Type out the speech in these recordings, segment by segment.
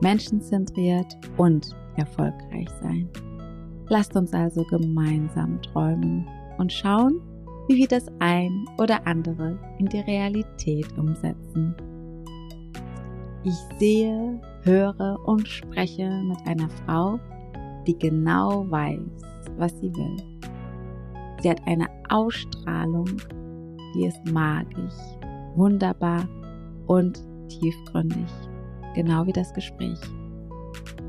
menschenzentriert und erfolgreich sein. Lasst uns also gemeinsam träumen und schauen, wie wir das ein oder andere in die Realität umsetzen. Ich sehe, höre und spreche mit einer Frau, die genau weiß, was sie will. Sie hat eine Ausstrahlung, die ist magisch, wunderbar und tiefgründig genau wie das Gespräch.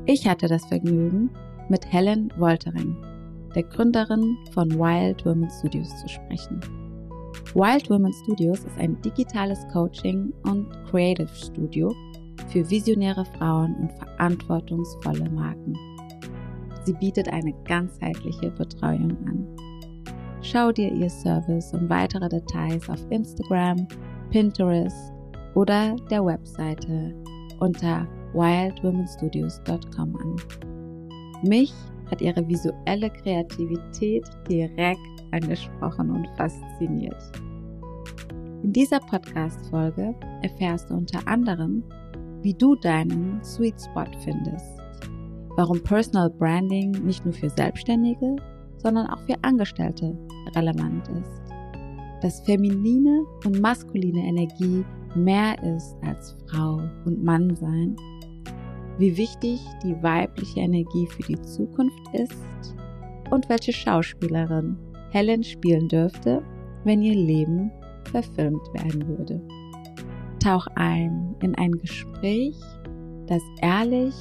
Ich hatte das Vergnügen, mit Helen Woltering, der Gründerin von Wild Women Studios, zu sprechen. Wild Women Studios ist ein digitales Coaching und Creative Studio für visionäre Frauen und verantwortungsvolle Marken. Sie bietet eine ganzheitliche Betreuung an. Schau dir ihr Service und weitere Details auf Instagram, Pinterest oder der Webseite unter wildwomenstudios.com an. Mich hat ihre visuelle Kreativität direkt angesprochen und fasziniert. In dieser Podcast-Folge erfährst du unter anderem, wie du deinen Sweet Spot findest, warum Personal Branding nicht nur für Selbstständige, sondern auch für Angestellte relevant ist, dass feminine und maskuline Energie mehr ist als Frau und Mann sein, wie wichtig die weibliche Energie für die Zukunft ist und welche Schauspielerin Helen spielen dürfte, wenn ihr Leben verfilmt werden würde. Tauch ein in ein Gespräch, das ehrlich,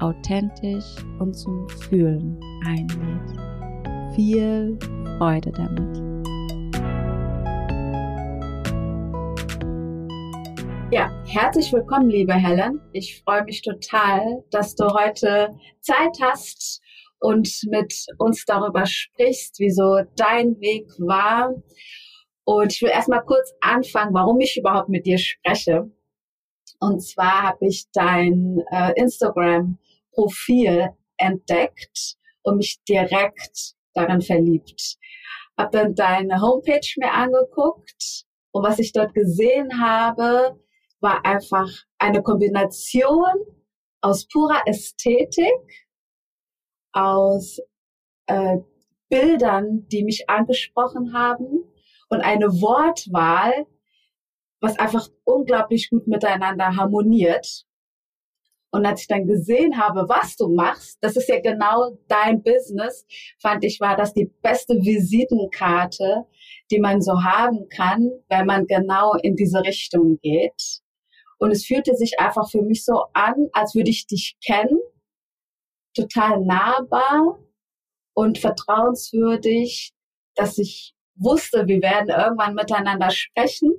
authentisch und zum Fühlen einlädt. Viel Freude damit. Ja, herzlich willkommen, liebe Helen. Ich freue mich total, dass du heute Zeit hast und mit uns darüber sprichst, wieso dein Weg war. Und ich will erstmal kurz anfangen, warum ich überhaupt mit dir spreche. Und zwar habe ich dein äh, Instagram-Profil entdeckt und mich direkt daran verliebt. Hab dann deine Homepage mir angeguckt und was ich dort gesehen habe, war einfach eine Kombination aus purer Ästhetik, aus äh, Bildern, die mich angesprochen haben und eine Wortwahl, was einfach unglaublich gut miteinander harmoniert. Und als ich dann gesehen habe, was du machst, das ist ja genau dein Business, fand ich, war das die beste Visitenkarte, die man so haben kann, wenn man genau in diese Richtung geht. Und es fühlte sich einfach für mich so an, als würde ich dich kennen, total nahbar und vertrauenswürdig, dass ich wusste, wir werden irgendwann miteinander sprechen.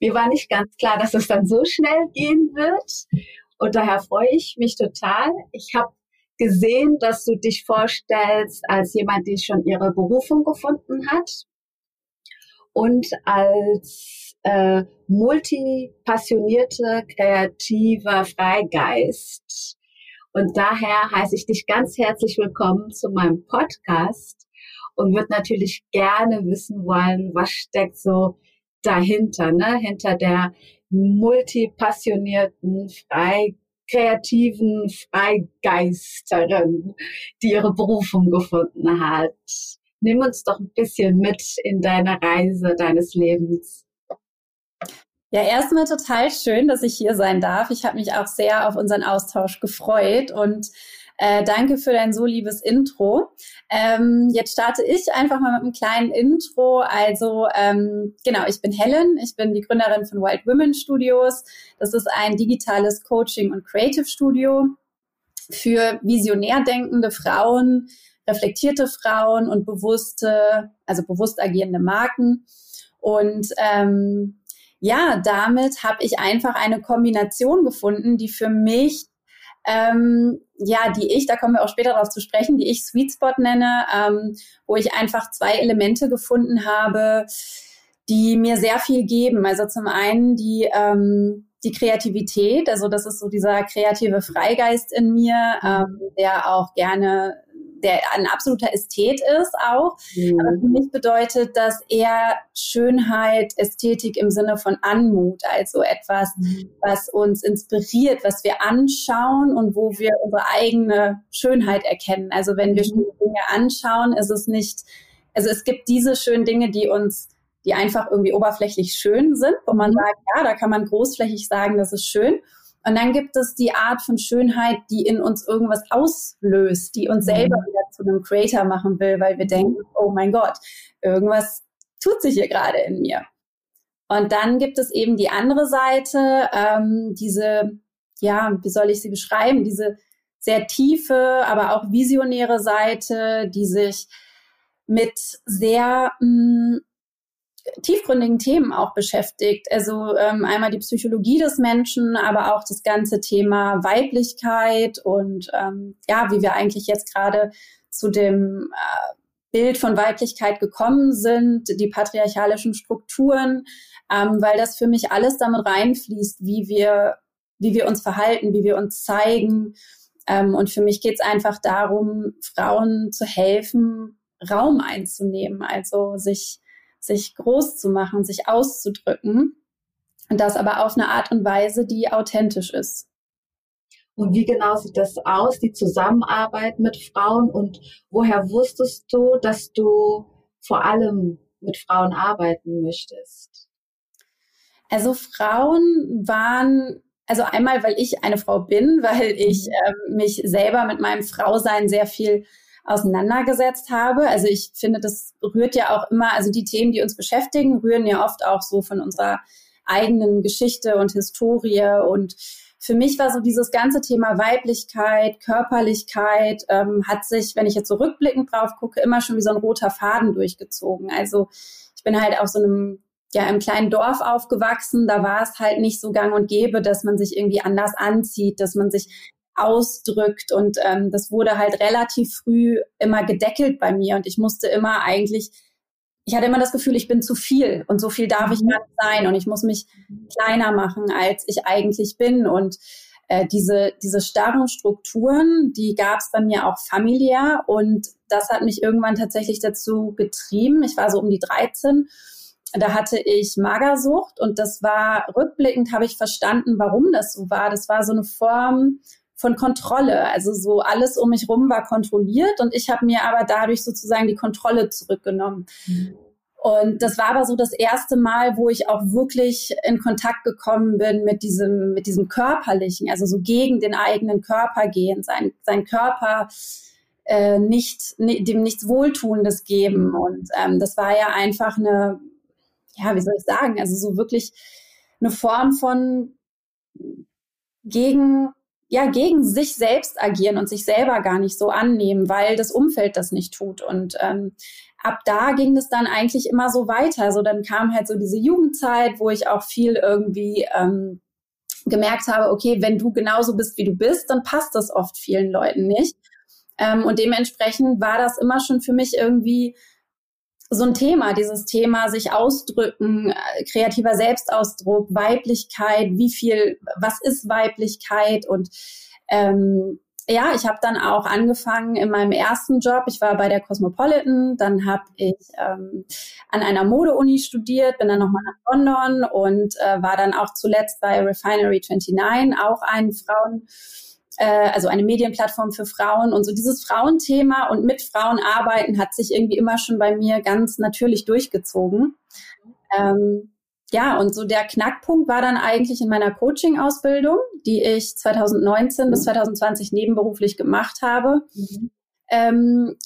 Mir war nicht ganz klar, dass es dann so schnell gehen wird. Und daher freue ich mich total. Ich habe gesehen, dass du dich vorstellst als jemand, die schon ihre Berufung gefunden hat und als äh, multipassionierte, kreativer Freigeist. Und daher heiße ich dich ganz herzlich willkommen zu meinem Podcast und würde natürlich gerne wissen wollen, was steckt so dahinter, ne? hinter der multipassionierten, frei kreativen Freigeisterin, die ihre Berufung gefunden hat. Nimm uns doch ein bisschen mit in deine Reise deines Lebens. Ja, erstmal total schön, dass ich hier sein darf. Ich habe mich auch sehr auf unseren Austausch gefreut und äh, danke für dein so liebes Intro. Ähm, jetzt starte ich einfach mal mit einem kleinen Intro. Also ähm, genau, ich bin Helen, ich bin die Gründerin von Wild Women Studios. Das ist ein digitales Coaching und Creative Studio für visionär denkende Frauen, reflektierte Frauen und bewusste, also bewusst agierende Marken. Und ähm, ja, damit habe ich einfach eine Kombination gefunden, die für mich ähm, ja, die ich, da kommen wir auch später darauf zu sprechen, die ich Sweet Spot nenne, ähm, wo ich einfach zwei Elemente gefunden habe, die mir sehr viel geben. Also zum einen die, ähm, die Kreativität, also das ist so dieser kreative Freigeist in mir, ähm, der auch gerne der ein absoluter Ästhet ist auch. Mhm. Aber für mich bedeutet das eher Schönheit, Ästhetik im Sinne von Anmut, also etwas, mhm. was uns inspiriert, was wir anschauen und wo wir unsere eigene Schönheit erkennen. Also wenn wir mhm. schöne Dinge anschauen, ist es nicht, also es gibt diese schönen Dinge, die uns die einfach irgendwie oberflächlich schön sind, wo man mhm. sagt, ja, da kann man großflächig sagen, das ist schön. Und dann gibt es die Art von Schönheit, die in uns irgendwas auslöst, die uns selber mhm. wieder zu einem Creator machen will, weil wir denken, oh mein Gott, irgendwas tut sich hier gerade in mir. Und dann gibt es eben die andere Seite, ähm, diese, ja, wie soll ich sie beschreiben, diese sehr tiefe, aber auch visionäre Seite, die sich mit sehr mh, mm, tiefgründigen Themen auch beschäftigt. Also ähm, einmal die Psychologie des Menschen, aber auch das ganze Thema Weiblichkeit und ähm, ja, wie wir eigentlich jetzt gerade zu dem äh, Bild von Weiblichkeit gekommen sind, die patriarchalischen Strukturen, ähm, weil das für mich alles damit reinfließt, wie wir, wie wir uns verhalten, wie wir uns zeigen. Ähm, und für mich geht es einfach darum, Frauen zu helfen, Raum einzunehmen, also sich sich groß zu machen, sich auszudrücken. Und das aber auf eine Art und Weise, die authentisch ist. Und wie genau sieht das aus, die Zusammenarbeit mit Frauen? Und woher wusstest du, dass du vor allem mit Frauen arbeiten möchtest? Also Frauen waren, also einmal, weil ich eine Frau bin, weil ich äh, mich selber mit meinem Frausein sehr viel auseinandergesetzt habe. Also ich finde, das rührt ja auch immer, also die Themen, die uns beschäftigen, rühren ja oft auch so von unserer eigenen Geschichte und Historie. Und für mich war so dieses ganze Thema Weiblichkeit, Körperlichkeit, ähm, hat sich, wenn ich jetzt so drauf gucke, immer schon wie so ein roter Faden durchgezogen. Also ich bin halt auf so einem ja im kleinen Dorf aufgewachsen, da war es halt nicht so gang und gäbe, dass man sich irgendwie anders anzieht, dass man sich ausdrückt. Und ähm, das wurde halt relativ früh immer gedeckelt bei mir. Und ich musste immer eigentlich, ich hatte immer das Gefühl, ich bin zu viel und so viel darf ich mhm. gar nicht sein. Und ich muss mich kleiner machen, als ich eigentlich bin. Und äh, diese, diese starren Strukturen, die gab es bei mir auch familiär. Und das hat mich irgendwann tatsächlich dazu getrieben. Ich war so um die 13 da hatte ich Magersucht und das war rückblickend habe ich verstanden, warum das so war. Das war so eine Form von Kontrolle. Also so alles um mich rum war kontrolliert und ich habe mir aber dadurch sozusagen die Kontrolle zurückgenommen. Mhm. Und das war aber so das erste Mal, wo ich auch wirklich in Kontakt gekommen bin mit diesem, mit diesem körperlichen, also so gegen den eigenen Körper gehen, sein, sein Körper äh, nicht, dem nichts Wohltuendes geben. Und ähm, das war ja einfach eine, ja, wie soll ich sagen, also so wirklich eine Form von gegen ja gegen sich selbst agieren und sich selber gar nicht so annehmen, weil das Umfeld das nicht tut. Und ähm, ab da ging es dann eigentlich immer so weiter. So dann kam halt so diese Jugendzeit, wo ich auch viel irgendwie ähm, gemerkt habe, okay, wenn du genauso bist, wie du bist, dann passt das oft vielen Leuten nicht. Ähm, und dementsprechend war das immer schon für mich irgendwie so ein Thema, dieses Thema sich ausdrücken, äh, kreativer Selbstausdruck, Weiblichkeit, wie viel, was ist Weiblichkeit und ähm, ja, ich habe dann auch angefangen in meinem ersten Job. Ich war bei der Cosmopolitan, dann habe ich ähm, an einer Modeuni studiert, bin dann nochmal nach London und äh, war dann auch zuletzt bei Refinery 29, auch ein Frauen äh, also eine Medienplattform für Frauen. Und so dieses Frauenthema und mit Frauen arbeiten hat sich irgendwie immer schon bei mir ganz natürlich durchgezogen. Ähm, ja, und so der Knackpunkt war dann eigentlich in meiner Coaching-Ausbildung, die ich 2019 bis 2020 nebenberuflich gemacht habe. Mhm. Ähm,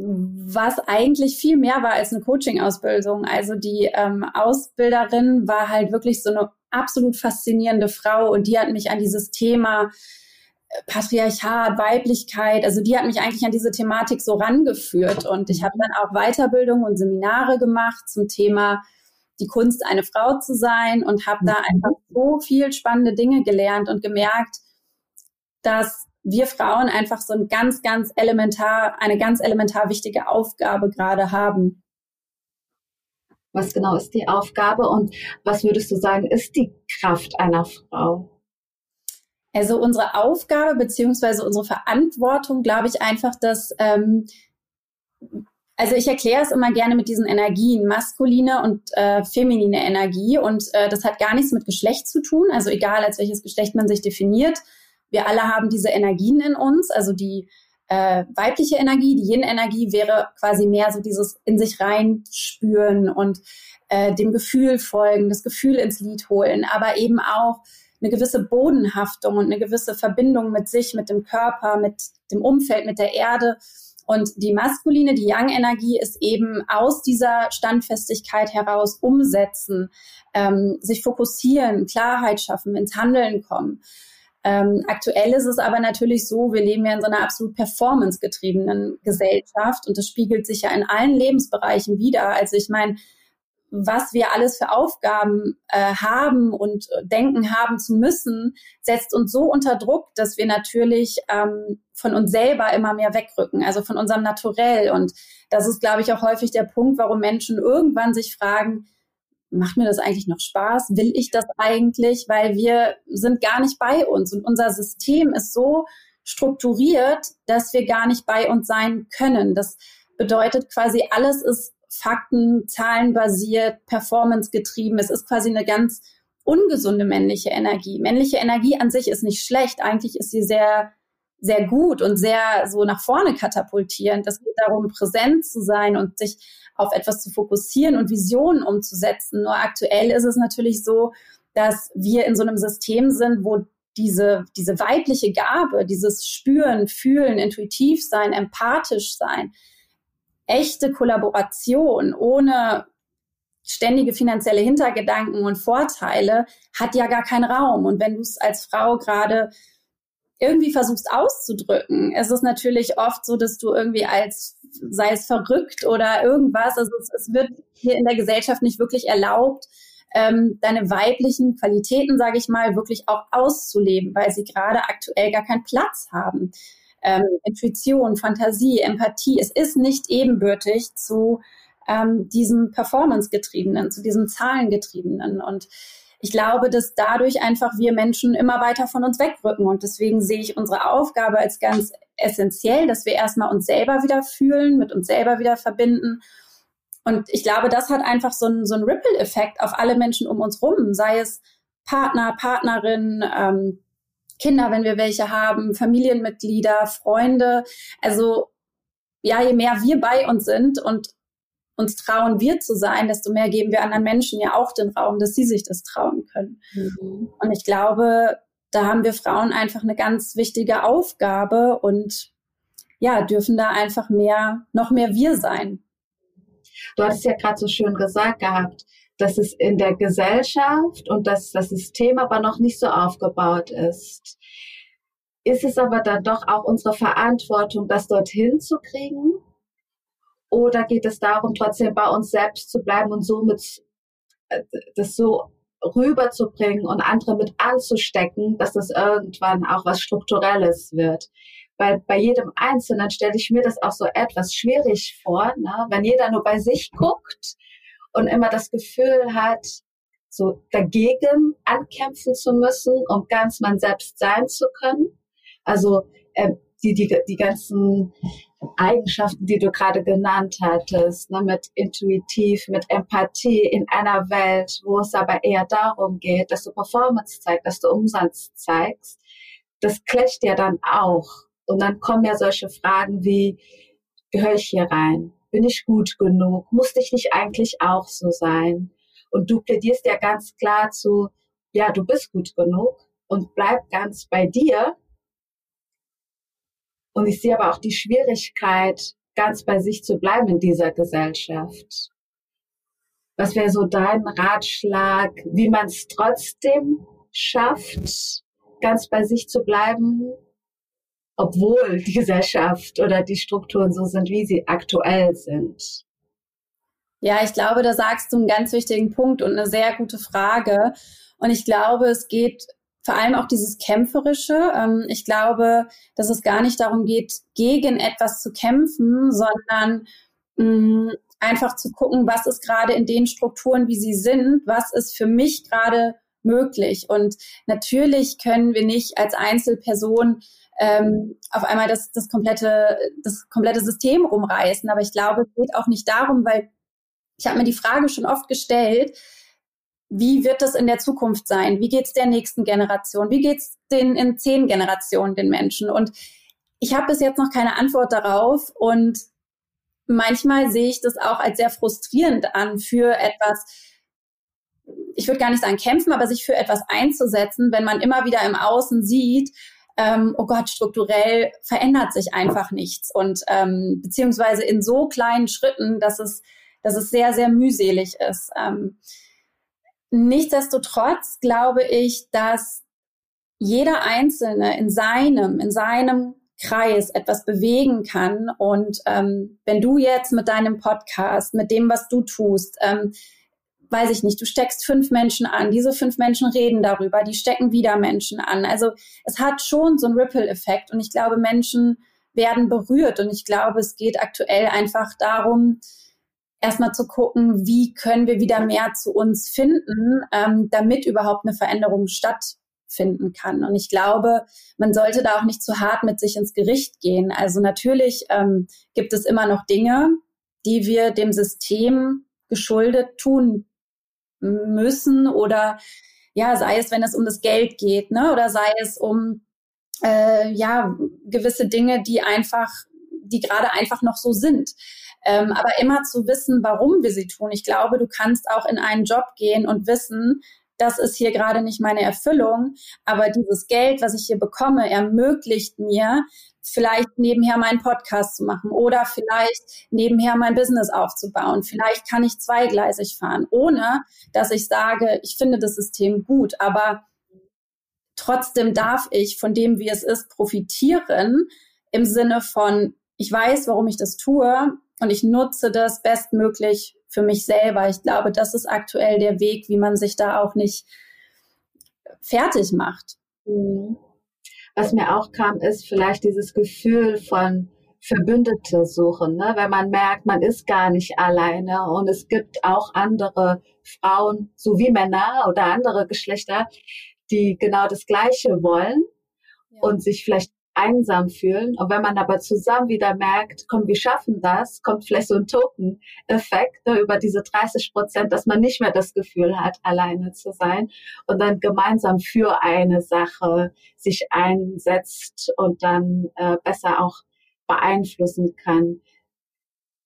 was eigentlich viel mehr war als eine Coaching-Ausbildung. Also die ähm, Ausbilderin war halt wirklich so eine absolut faszinierende Frau und die hat mich an dieses Thema Patriarchat, Weiblichkeit, also die hat mich eigentlich an diese Thematik so rangeführt. Und ich habe dann auch Weiterbildung und Seminare gemacht zum Thema die Kunst, eine Frau zu sein und habe da mhm. einfach so viel spannende Dinge gelernt und gemerkt, dass wir Frauen einfach so ein ganz, ganz elementar, eine ganz elementar wichtige Aufgabe gerade haben. Was genau ist die Aufgabe und was würdest du sagen, ist die Kraft einer Frau? Also unsere Aufgabe beziehungsweise unsere Verantwortung, glaube ich einfach, dass ähm, also ich erkläre es immer gerne mit diesen Energien, maskuline und äh, feminine Energie. Und äh, das hat gar nichts mit Geschlecht zu tun. Also egal, als welches Geschlecht man sich definiert. Wir alle haben diese Energien in uns. Also die äh, weibliche Energie, die Yin-Energie wäre quasi mehr so dieses in sich reinspüren und äh, dem Gefühl folgen, das Gefühl ins Lied holen, aber eben auch eine gewisse Bodenhaftung und eine gewisse Verbindung mit sich, mit dem Körper, mit dem Umfeld, mit der Erde und die maskuline, die Yang-Energie ist eben aus dieser Standfestigkeit heraus umsetzen, ähm, sich fokussieren, Klarheit schaffen, ins Handeln kommen. Ähm, aktuell ist es aber natürlich so, wir leben ja in so einer absolut performancegetriebenen Gesellschaft und das spiegelt sich ja in allen Lebensbereichen wieder. Also ich meine, was wir alles für Aufgaben äh, haben und äh, denken haben zu müssen, setzt uns so unter Druck, dass wir natürlich ähm, von uns selber immer mehr wegrücken, also von unserem Naturell. Und das ist, glaube ich, auch häufig der Punkt, warum Menschen irgendwann sich fragen, macht mir das eigentlich noch Spaß? Will ich das eigentlich? Weil wir sind gar nicht bei uns und unser System ist so strukturiert, dass wir gar nicht bei uns sein können. Das bedeutet quasi, alles ist Fakten, Zahlen basiert, Performance getrieben. Es ist quasi eine ganz ungesunde männliche Energie. Männliche Energie an sich ist nicht schlecht. Eigentlich ist sie sehr, sehr gut und sehr so nach vorne katapultierend. Es geht darum, präsent zu sein und sich auf etwas zu fokussieren und Visionen umzusetzen. Nur aktuell ist es natürlich so, dass wir in so einem System sind, wo diese, diese weibliche Gabe, dieses Spüren, Fühlen, intuitiv sein, empathisch sein, echte Kollaboration ohne ständige finanzielle Hintergedanken und Vorteile hat ja gar keinen Raum. Und wenn du es als Frau gerade irgendwie versuchst auszudrücken, ist es natürlich oft so, dass du irgendwie als, sei es verrückt oder irgendwas, also es, es wird hier in der Gesellschaft nicht wirklich erlaubt, ähm, deine weiblichen Qualitäten, sage ich mal, wirklich auch auszuleben, weil sie gerade aktuell gar keinen Platz haben ähm, Intuition, Fantasie, Empathie. Es ist nicht ebenbürtig zu ähm, diesem Performance-getriebenen, zu diesem Zahlengetriebenen. Und ich glaube, dass dadurch einfach wir Menschen immer weiter von uns wegrücken. Und deswegen sehe ich unsere Aufgabe als ganz essentiell, dass wir erstmal uns selber wieder fühlen, mit uns selber wieder verbinden. Und ich glaube, das hat einfach so einen, so einen Ripple-Effekt auf alle Menschen um uns rum, sei es Partner, Partnerin, ähm, Kinder, wenn wir welche haben, Familienmitglieder, Freunde. Also ja, je mehr wir bei uns sind und uns trauen, wir zu sein, desto mehr geben wir anderen Menschen ja auch den Raum, dass sie sich das trauen können. Mhm. Und ich glaube, da haben wir Frauen einfach eine ganz wichtige Aufgabe und ja, dürfen da einfach mehr, noch mehr wir sein. Du hattest ja gerade so schön gesagt gehabt, dass es in der Gesellschaft und dass das System aber noch nicht so aufgebaut ist. Ist es aber dann doch auch unsere Verantwortung, das dorthin zu kriegen? Oder geht es darum, trotzdem bei uns selbst zu bleiben und somit äh, das so rüberzubringen und andere mit anzustecken, dass das irgendwann auch was Strukturelles wird? Weil bei jedem Einzelnen stelle ich mir das auch so etwas schwierig vor, ne? wenn jeder nur bei sich guckt und immer das Gefühl hat, so dagegen ankämpfen zu müssen, um ganz man selbst sein zu können. Also äh, die, die, die ganzen Eigenschaften, die du gerade genannt hattest, ne, mit intuitiv, mit Empathie in einer Welt, wo es aber eher darum geht, dass du Performance zeigst, dass du Umsatz zeigst, das clasht ja dann auch. Und dann kommen ja solche Fragen wie, gehöre ich hier rein? Bin ich gut genug? Musste ich nicht eigentlich auch so sein? Und du plädierst ja ganz klar zu, ja, du bist gut genug und bleib ganz bei dir. Und ich sehe aber auch die Schwierigkeit, ganz bei sich zu bleiben in dieser Gesellschaft. Was wäre so dein Ratschlag, wie man es trotzdem schafft, ganz bei sich zu bleiben, obwohl die Gesellschaft oder die Strukturen so sind, wie sie aktuell sind? Ja, ich glaube, da sagst du einen ganz wichtigen Punkt und eine sehr gute Frage. Und ich glaube, es geht vor allem auch dieses Kämpferische. Ähm, ich glaube, dass es gar nicht darum geht, gegen etwas zu kämpfen, sondern mm, einfach zu gucken, was ist gerade in den Strukturen, wie sie sind, was ist für mich gerade möglich. Und natürlich können wir nicht als Einzelperson ähm, auf einmal das, das, komplette, das komplette System rumreißen. Aber ich glaube, es geht auch nicht darum, weil ich habe mir die Frage schon oft gestellt, wie wird das in der Zukunft sein? Wie geht es der nächsten Generation? Wie geht es den in zehn Generationen den Menschen? Und ich habe bis jetzt noch keine Antwort darauf und manchmal sehe ich das auch als sehr frustrierend an, für etwas, ich würde gar nicht sagen kämpfen, aber sich für etwas einzusetzen, wenn man immer wieder im Außen sieht, ähm, oh Gott, strukturell verändert sich einfach nichts und ähm, beziehungsweise in so kleinen Schritten, dass es, dass es sehr, sehr mühselig ist. Ähm, nichtsdestotrotz glaube ich, dass jeder Einzelne in seinem, in seinem Kreis etwas bewegen kann. Und ähm, wenn du jetzt mit deinem Podcast, mit dem, was du tust, ähm, weiß ich nicht, du steckst fünf Menschen an, diese fünf Menschen reden darüber, die stecken wieder Menschen an. Also es hat schon so einen Ripple-Effekt und ich glaube, Menschen werden berührt und ich glaube, es geht aktuell einfach darum, erstmal zu gucken, wie können wir wieder mehr zu uns finden, ähm, damit überhaupt eine Veränderung stattfinden kann. Und ich glaube, man sollte da auch nicht zu hart mit sich ins Gericht gehen. Also natürlich ähm, gibt es immer noch Dinge, die wir dem System geschuldet tun müssen oder ja, sei es, wenn es um das Geld geht, ne, oder sei es um äh, ja gewisse Dinge, die einfach, die gerade einfach noch so sind. Ähm, aber immer zu wissen, warum wir sie tun. Ich glaube, du kannst auch in einen Job gehen und wissen, das ist hier gerade nicht meine Erfüllung, aber dieses Geld, was ich hier bekomme, ermöglicht mir, vielleicht nebenher meinen Podcast zu machen oder vielleicht nebenher mein Business aufzubauen. Vielleicht kann ich zweigleisig fahren, ohne dass ich sage, ich finde das System gut, aber trotzdem darf ich von dem, wie es ist, profitieren im Sinne von, ich weiß, warum ich das tue und ich nutze das bestmöglich für mich selber. Ich glaube, das ist aktuell der Weg, wie man sich da auch nicht fertig macht. Mhm. Was mir auch kam, ist vielleicht dieses Gefühl von Verbündete suchen, ne? wenn man merkt, man ist gar nicht alleine und es gibt auch andere Frauen sowie Männer oder andere Geschlechter, die genau das Gleiche wollen ja. und sich vielleicht einsam fühlen. Und wenn man aber zusammen wieder merkt, komm, wir schaffen das, kommt vielleicht so ein Token-Effekt ne, über diese 30 Prozent, dass man nicht mehr das Gefühl hat, alleine zu sein und dann gemeinsam für eine Sache sich einsetzt und dann äh, besser auch beeinflussen kann.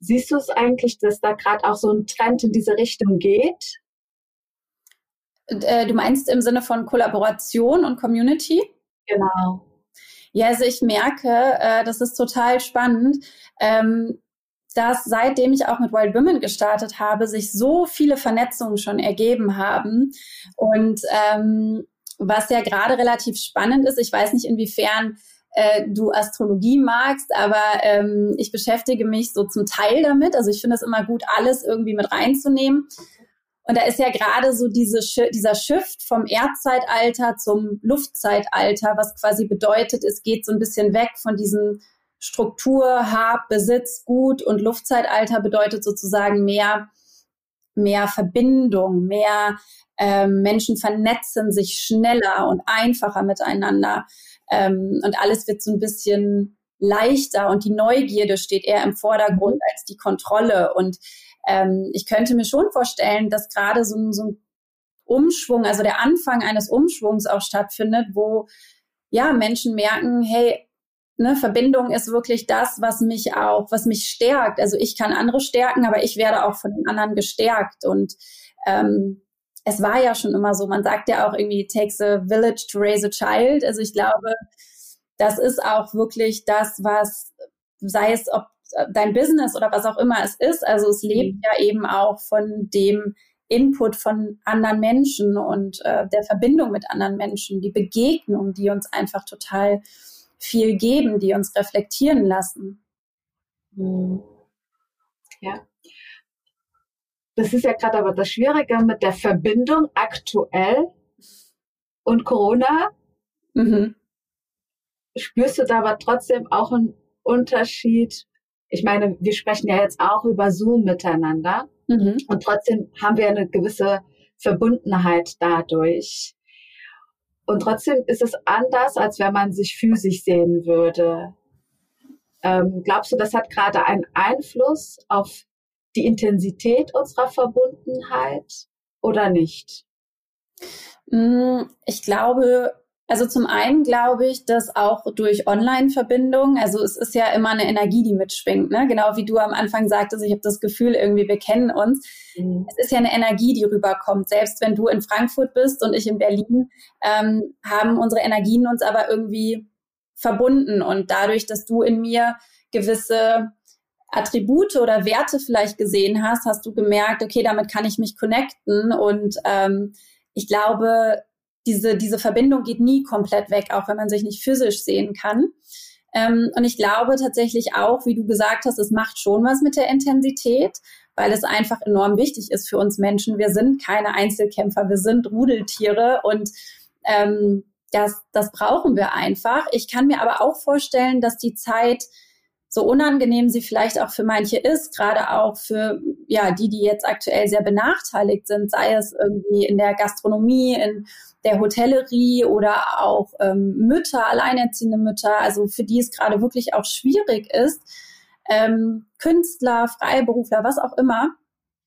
Siehst du es eigentlich, dass da gerade auch so ein Trend in diese Richtung geht? Äh, du meinst im Sinne von Kollaboration und Community? Genau. Ja, also ich merke, äh, das ist total spannend, ähm, dass seitdem ich auch mit Wild Women gestartet habe, sich so viele Vernetzungen schon ergeben haben. Und ähm, was ja gerade relativ spannend ist, ich weiß nicht, inwiefern äh, du Astrologie magst, aber ähm, ich beschäftige mich so zum Teil damit. Also ich finde es immer gut, alles irgendwie mit reinzunehmen. Und da ist ja gerade so diese, dieser Shift vom Erdzeitalter zum Luftzeitalter, was quasi bedeutet, es geht so ein bisschen weg von diesem Struktur, Hab, Besitz, Gut und Luftzeitalter bedeutet sozusagen mehr, mehr Verbindung, mehr ähm, Menschen vernetzen sich schneller und einfacher miteinander. Ähm, und alles wird so ein bisschen leichter und die Neugierde steht eher im Vordergrund als die Kontrolle. Und ähm, ich könnte mir schon vorstellen, dass gerade so, so ein Umschwung, also der Anfang eines Umschwungs auch stattfindet, wo ja Menschen merken, hey, ne, Verbindung ist wirklich das, was mich auch, was mich stärkt. Also ich kann andere stärken, aber ich werde auch von den anderen gestärkt. Und ähm, es war ja schon immer so, man sagt ja auch irgendwie, it takes a village to raise a child. Also ich glaube, das ist auch wirklich das, was, sei es ob dein Business oder was auch immer es ist. Also es lebt mhm. ja eben auch von dem Input von anderen Menschen und äh, der Verbindung mit anderen Menschen, die Begegnung, die uns einfach total viel geben, die uns reflektieren lassen. Mhm. Ja. Ja. Das ist ja gerade aber das Schwierige mit der Verbindung aktuell und Corona? Mhm. Spürst du da aber trotzdem auch einen Unterschied? Ich meine, wir sprechen ja jetzt auch über Zoom miteinander mhm. und trotzdem haben wir eine gewisse Verbundenheit dadurch. Und trotzdem ist es anders, als wenn man sich physisch sehen würde. Ähm, glaubst du, das hat gerade einen Einfluss auf die Intensität unserer Verbundenheit oder nicht? Mm, ich glaube, also zum einen glaube ich, dass auch durch Online-Verbindungen, also es ist ja immer eine Energie, die mitschwingt, ne? genau wie du am Anfang sagtest, ich habe das Gefühl, irgendwie wir kennen uns. Mhm. Es ist ja eine Energie, die rüberkommt. Selbst wenn du in Frankfurt bist und ich in Berlin, ähm, haben unsere Energien uns aber irgendwie verbunden. Und dadurch, dass du in mir gewisse Attribute oder Werte vielleicht gesehen hast, hast du gemerkt, okay, damit kann ich mich connecten. Und ähm, ich glaube, diese, diese Verbindung geht nie komplett weg, auch wenn man sich nicht physisch sehen kann. Ähm, und ich glaube tatsächlich auch, wie du gesagt hast, es macht schon was mit der Intensität, weil es einfach enorm wichtig ist für uns Menschen. Wir sind keine Einzelkämpfer, wir sind Rudeltiere und ähm, das, das brauchen wir einfach. Ich kann mir aber auch vorstellen, dass die Zeit so unangenehm sie vielleicht auch für manche ist, gerade auch für ja die, die jetzt aktuell sehr benachteiligt sind, sei es irgendwie in der Gastronomie, in der Hotellerie oder auch ähm, Mütter, alleinerziehende Mütter, also für die es gerade wirklich auch schwierig ist, ähm, Künstler, Freiberufler, was auch immer.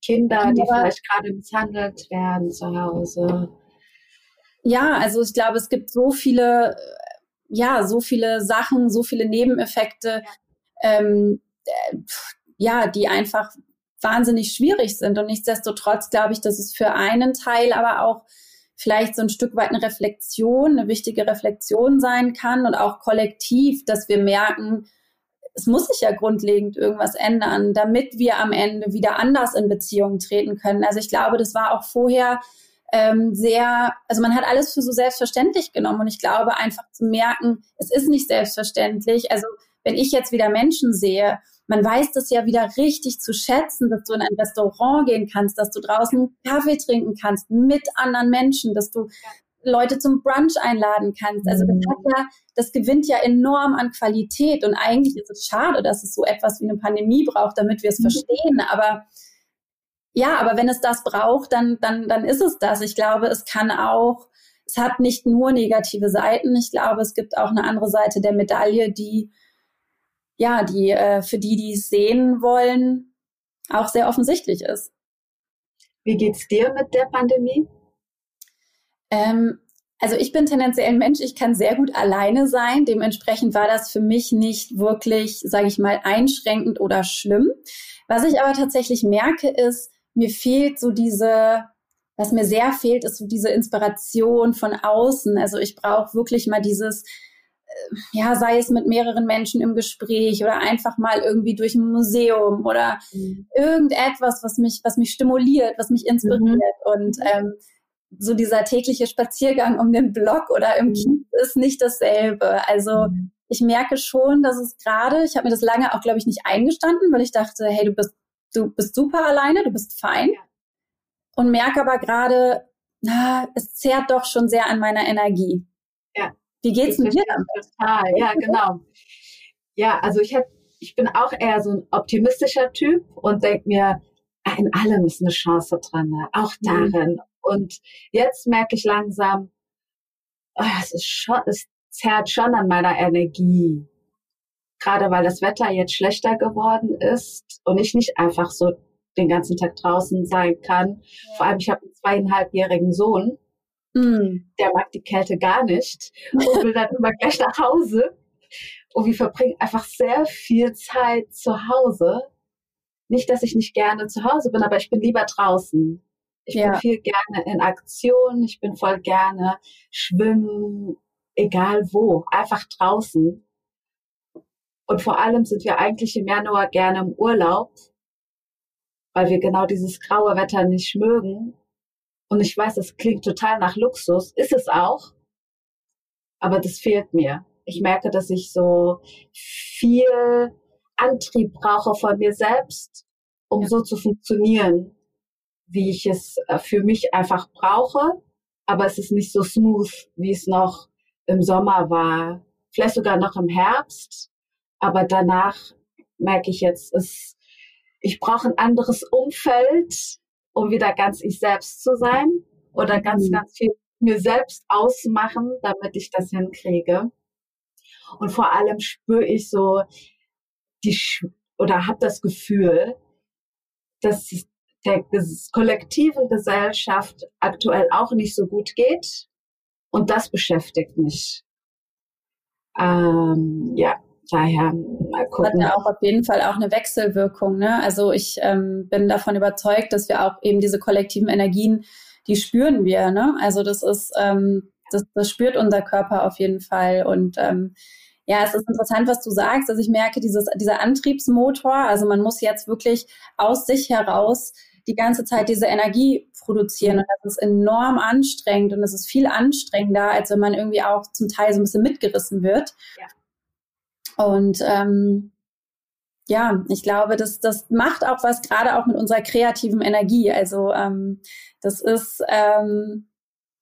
Kinder, die vielleicht gerade misshandelt werden zu Hause. Ja, also ich glaube, es gibt so viele, ja, so viele Sachen, so viele Nebeneffekte, ähm, äh, ja, die einfach wahnsinnig schwierig sind. Und nichtsdestotrotz glaube ich, dass es für einen Teil aber auch vielleicht so ein Stück weit eine Reflexion, eine wichtige Reflexion sein kann und auch kollektiv, dass wir merken, es muss sich ja grundlegend irgendwas ändern, damit wir am Ende wieder anders in Beziehungen treten können. Also ich glaube, das war auch vorher ähm, sehr, also man hat alles für so selbstverständlich genommen und ich glaube einfach zu merken, es ist nicht selbstverständlich. Also wenn ich jetzt wieder Menschen sehe, man weiß das ja wieder richtig zu schätzen, dass du in ein Restaurant gehen kannst, dass du draußen Kaffee trinken kannst mit anderen Menschen, dass du Leute zum Brunch einladen kannst. Also das hat ja, das gewinnt ja enorm an Qualität und eigentlich ist es schade, dass es so etwas wie eine Pandemie braucht, damit wir es mhm. verstehen. Aber ja, aber wenn es das braucht, dann, dann, dann ist es das. Ich glaube, es kann auch, es hat nicht nur negative Seiten. Ich glaube, es gibt auch eine andere Seite der Medaille, die ja, die äh, für die, die es sehen wollen, auch sehr offensichtlich ist. Wie geht's dir mit der Pandemie? Ähm, also ich bin tendenziell ein Mensch, ich kann sehr gut alleine sein. Dementsprechend war das für mich nicht wirklich, sage ich mal, einschränkend oder schlimm. Was ich aber tatsächlich merke, ist, mir fehlt so diese, was mir sehr fehlt, ist so diese Inspiration von außen. Also ich brauche wirklich mal dieses, ja, sei es mit mehreren Menschen im Gespräch oder einfach mal irgendwie durch ein Museum oder mhm. irgendetwas, was mich, was mich stimuliert, was mich inspiriert. Mhm. Und ähm, so dieser tägliche Spaziergang um den Block oder im mhm. Kiez ist nicht dasselbe. Also mhm. ich merke schon, dass es gerade, ich habe mir das lange auch, glaube ich, nicht eingestanden, weil ich dachte, hey, du bist, du bist super alleine, du bist fein. Und merke aber gerade, na, es zehrt doch schon sehr an meiner Energie. Ja. Wie geht's mit dir damit? Total, ja, genau. Ja, also ich hab, ich bin auch eher so ein optimistischer Typ und denke mir, in allem ist eine Chance drin, ne? auch mhm. darin. Mhm. Und jetzt merke ich langsam, oh, es ist schon, es zerrt schon an meiner Energie. Gerade weil das Wetter jetzt schlechter geworden ist und ich nicht einfach so den ganzen Tag draußen sein kann. Ja. Vor allem, ich habe einen zweieinhalbjährigen Sohn Mm. Der mag die Kälte gar nicht und will dann immer gleich nach Hause. Und wir verbringen einfach sehr viel Zeit zu Hause. Nicht, dass ich nicht gerne zu Hause bin, aber ich bin lieber draußen. Ich ja. bin viel gerne in Aktion, ich bin voll gerne schwimmen, egal wo, einfach draußen. Und vor allem sind wir eigentlich im Januar gerne im Urlaub, weil wir genau dieses graue Wetter nicht mögen und ich weiß, das klingt total nach Luxus, ist es auch, aber das fehlt mir. Ich merke, dass ich so viel Antrieb brauche von mir selbst, um ja. so zu funktionieren, wie ich es äh, für mich einfach brauche. aber es ist nicht so smooth, wie es noch im Sommer war. Vielleicht sogar noch im Herbst. Aber danach merke ich jetzt, es, ich brauche ein anderes Umfeld, um wieder ganz ich selbst zu sein oder ganz, mhm. ganz viel mir selbst ausmachen, damit ich das hinkriege. Und vor allem spüre ich so die oder habe das Gefühl, dass es der kollektiven Gesellschaft aktuell auch nicht so gut geht. Und das beschäftigt mich. Ähm, ja, daher mal gucken. Hat ja auch auf jeden Fall auch eine Wechselwirkung. Ne? Also ich ähm, bin davon überzeugt, dass wir auch eben diese kollektiven Energien, die spüren wir. Ne? Also das ist, ähm, das, das spürt unser Körper auf jeden Fall. Und ähm, ja, es ist interessant, was du sagst. Also ich merke dieses, dieser Antriebsmotor, also man muss jetzt wirklich aus sich heraus die ganze Zeit diese Energie produzieren. Und das ist enorm anstrengend und es ist viel anstrengender, als wenn man irgendwie auch zum Teil so ein bisschen mitgerissen wird. Ja. Und ähm, ja, ich glaube, das, das macht auch was gerade auch mit unserer kreativen Energie. Also ähm, das ist ähm,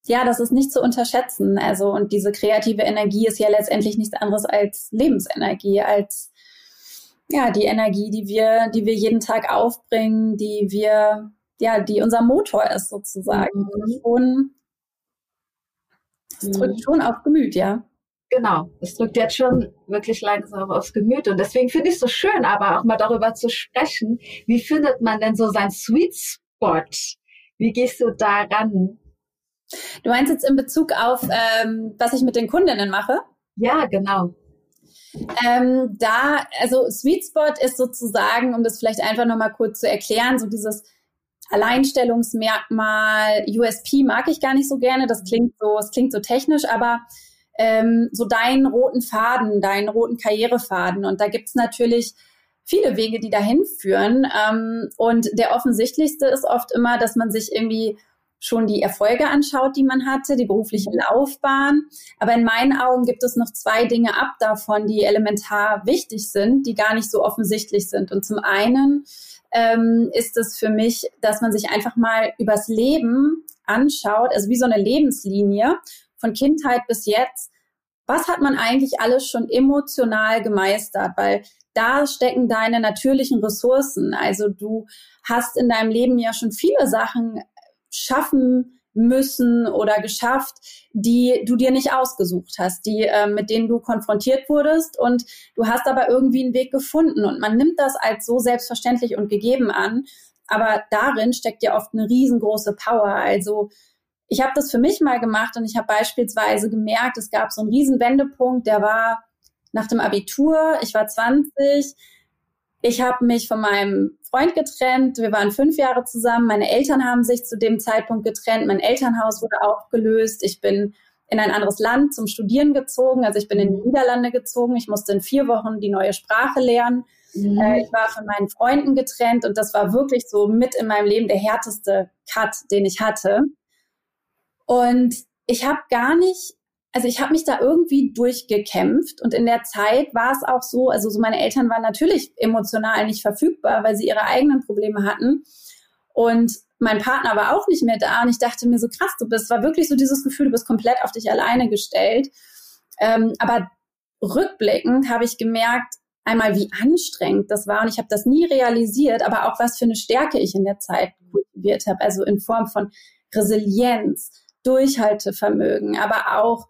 ja, das ist nicht zu unterschätzen. Also und diese kreative Energie ist ja letztendlich nichts anderes als Lebensenergie, als ja, die Energie, die wir, die wir jeden Tag aufbringen, die wir, ja, die unser Motor ist sozusagen. Mhm. Und es drückt mhm. schon auf Gemüt, ja. Genau, es drückt jetzt schon wirklich langsam aufs Gemüt. Und deswegen finde ich es so schön, aber auch mal darüber zu sprechen, wie findet man denn so sein Sweet Spot? Wie gehst du da ran? Du meinst jetzt in Bezug auf, ähm, was ich mit den Kundinnen mache? Ja, genau. Ähm, da, also Sweet Spot ist sozusagen, um das vielleicht einfach nochmal kurz zu erklären, so dieses Alleinstellungsmerkmal, USP mag ich gar nicht so gerne, das klingt so, es klingt so technisch, aber ähm, so deinen roten Faden, deinen roten Karrierefaden. Und da gibt's natürlich viele Wege, die dahin führen. Ähm, und der offensichtlichste ist oft immer, dass man sich irgendwie schon die Erfolge anschaut, die man hatte, die berufliche Laufbahn. Aber in meinen Augen gibt es noch zwei Dinge ab davon, die elementar wichtig sind, die gar nicht so offensichtlich sind. Und zum einen ähm, ist es für mich, dass man sich einfach mal übers Leben anschaut, also wie so eine Lebenslinie von Kindheit bis jetzt. Was hat man eigentlich alles schon emotional gemeistert? Weil da stecken deine natürlichen Ressourcen. Also du hast in deinem Leben ja schon viele Sachen schaffen müssen oder geschafft, die du dir nicht ausgesucht hast, die äh, mit denen du konfrontiert wurdest und du hast aber irgendwie einen Weg gefunden und man nimmt das als so selbstverständlich und gegeben an, aber darin steckt ja oft eine riesengroße Power. Also ich habe das für mich mal gemacht und ich habe beispielsweise gemerkt, es gab so einen riesen Wendepunkt, der war nach dem Abitur, ich war 20, ich habe mich von meinem Freund getrennt. Wir waren fünf Jahre zusammen. Meine Eltern haben sich zu dem Zeitpunkt getrennt. Mein Elternhaus wurde aufgelöst. Ich bin in ein anderes Land zum Studieren gezogen. Also ich bin in die Niederlande gezogen. Ich musste in vier Wochen die neue Sprache lernen. Mhm. Äh, ich war von meinen Freunden getrennt und das war wirklich so mit in meinem Leben der härteste Cut, den ich hatte. Und ich habe gar nicht also ich habe mich da irgendwie durchgekämpft. Und in der Zeit war es auch so, also so meine Eltern waren natürlich emotional nicht verfügbar, weil sie ihre eigenen Probleme hatten. Und mein Partner war auch nicht mehr da. Und ich dachte mir so krass, du bist, war wirklich so dieses Gefühl, du bist komplett auf dich alleine gestellt. Ähm, aber rückblickend habe ich gemerkt, einmal wie anstrengend das war. Und ich habe das nie realisiert, aber auch was für eine Stärke ich in der Zeit kultiviert habe, also in Form von Resilienz, Durchhaltevermögen, aber auch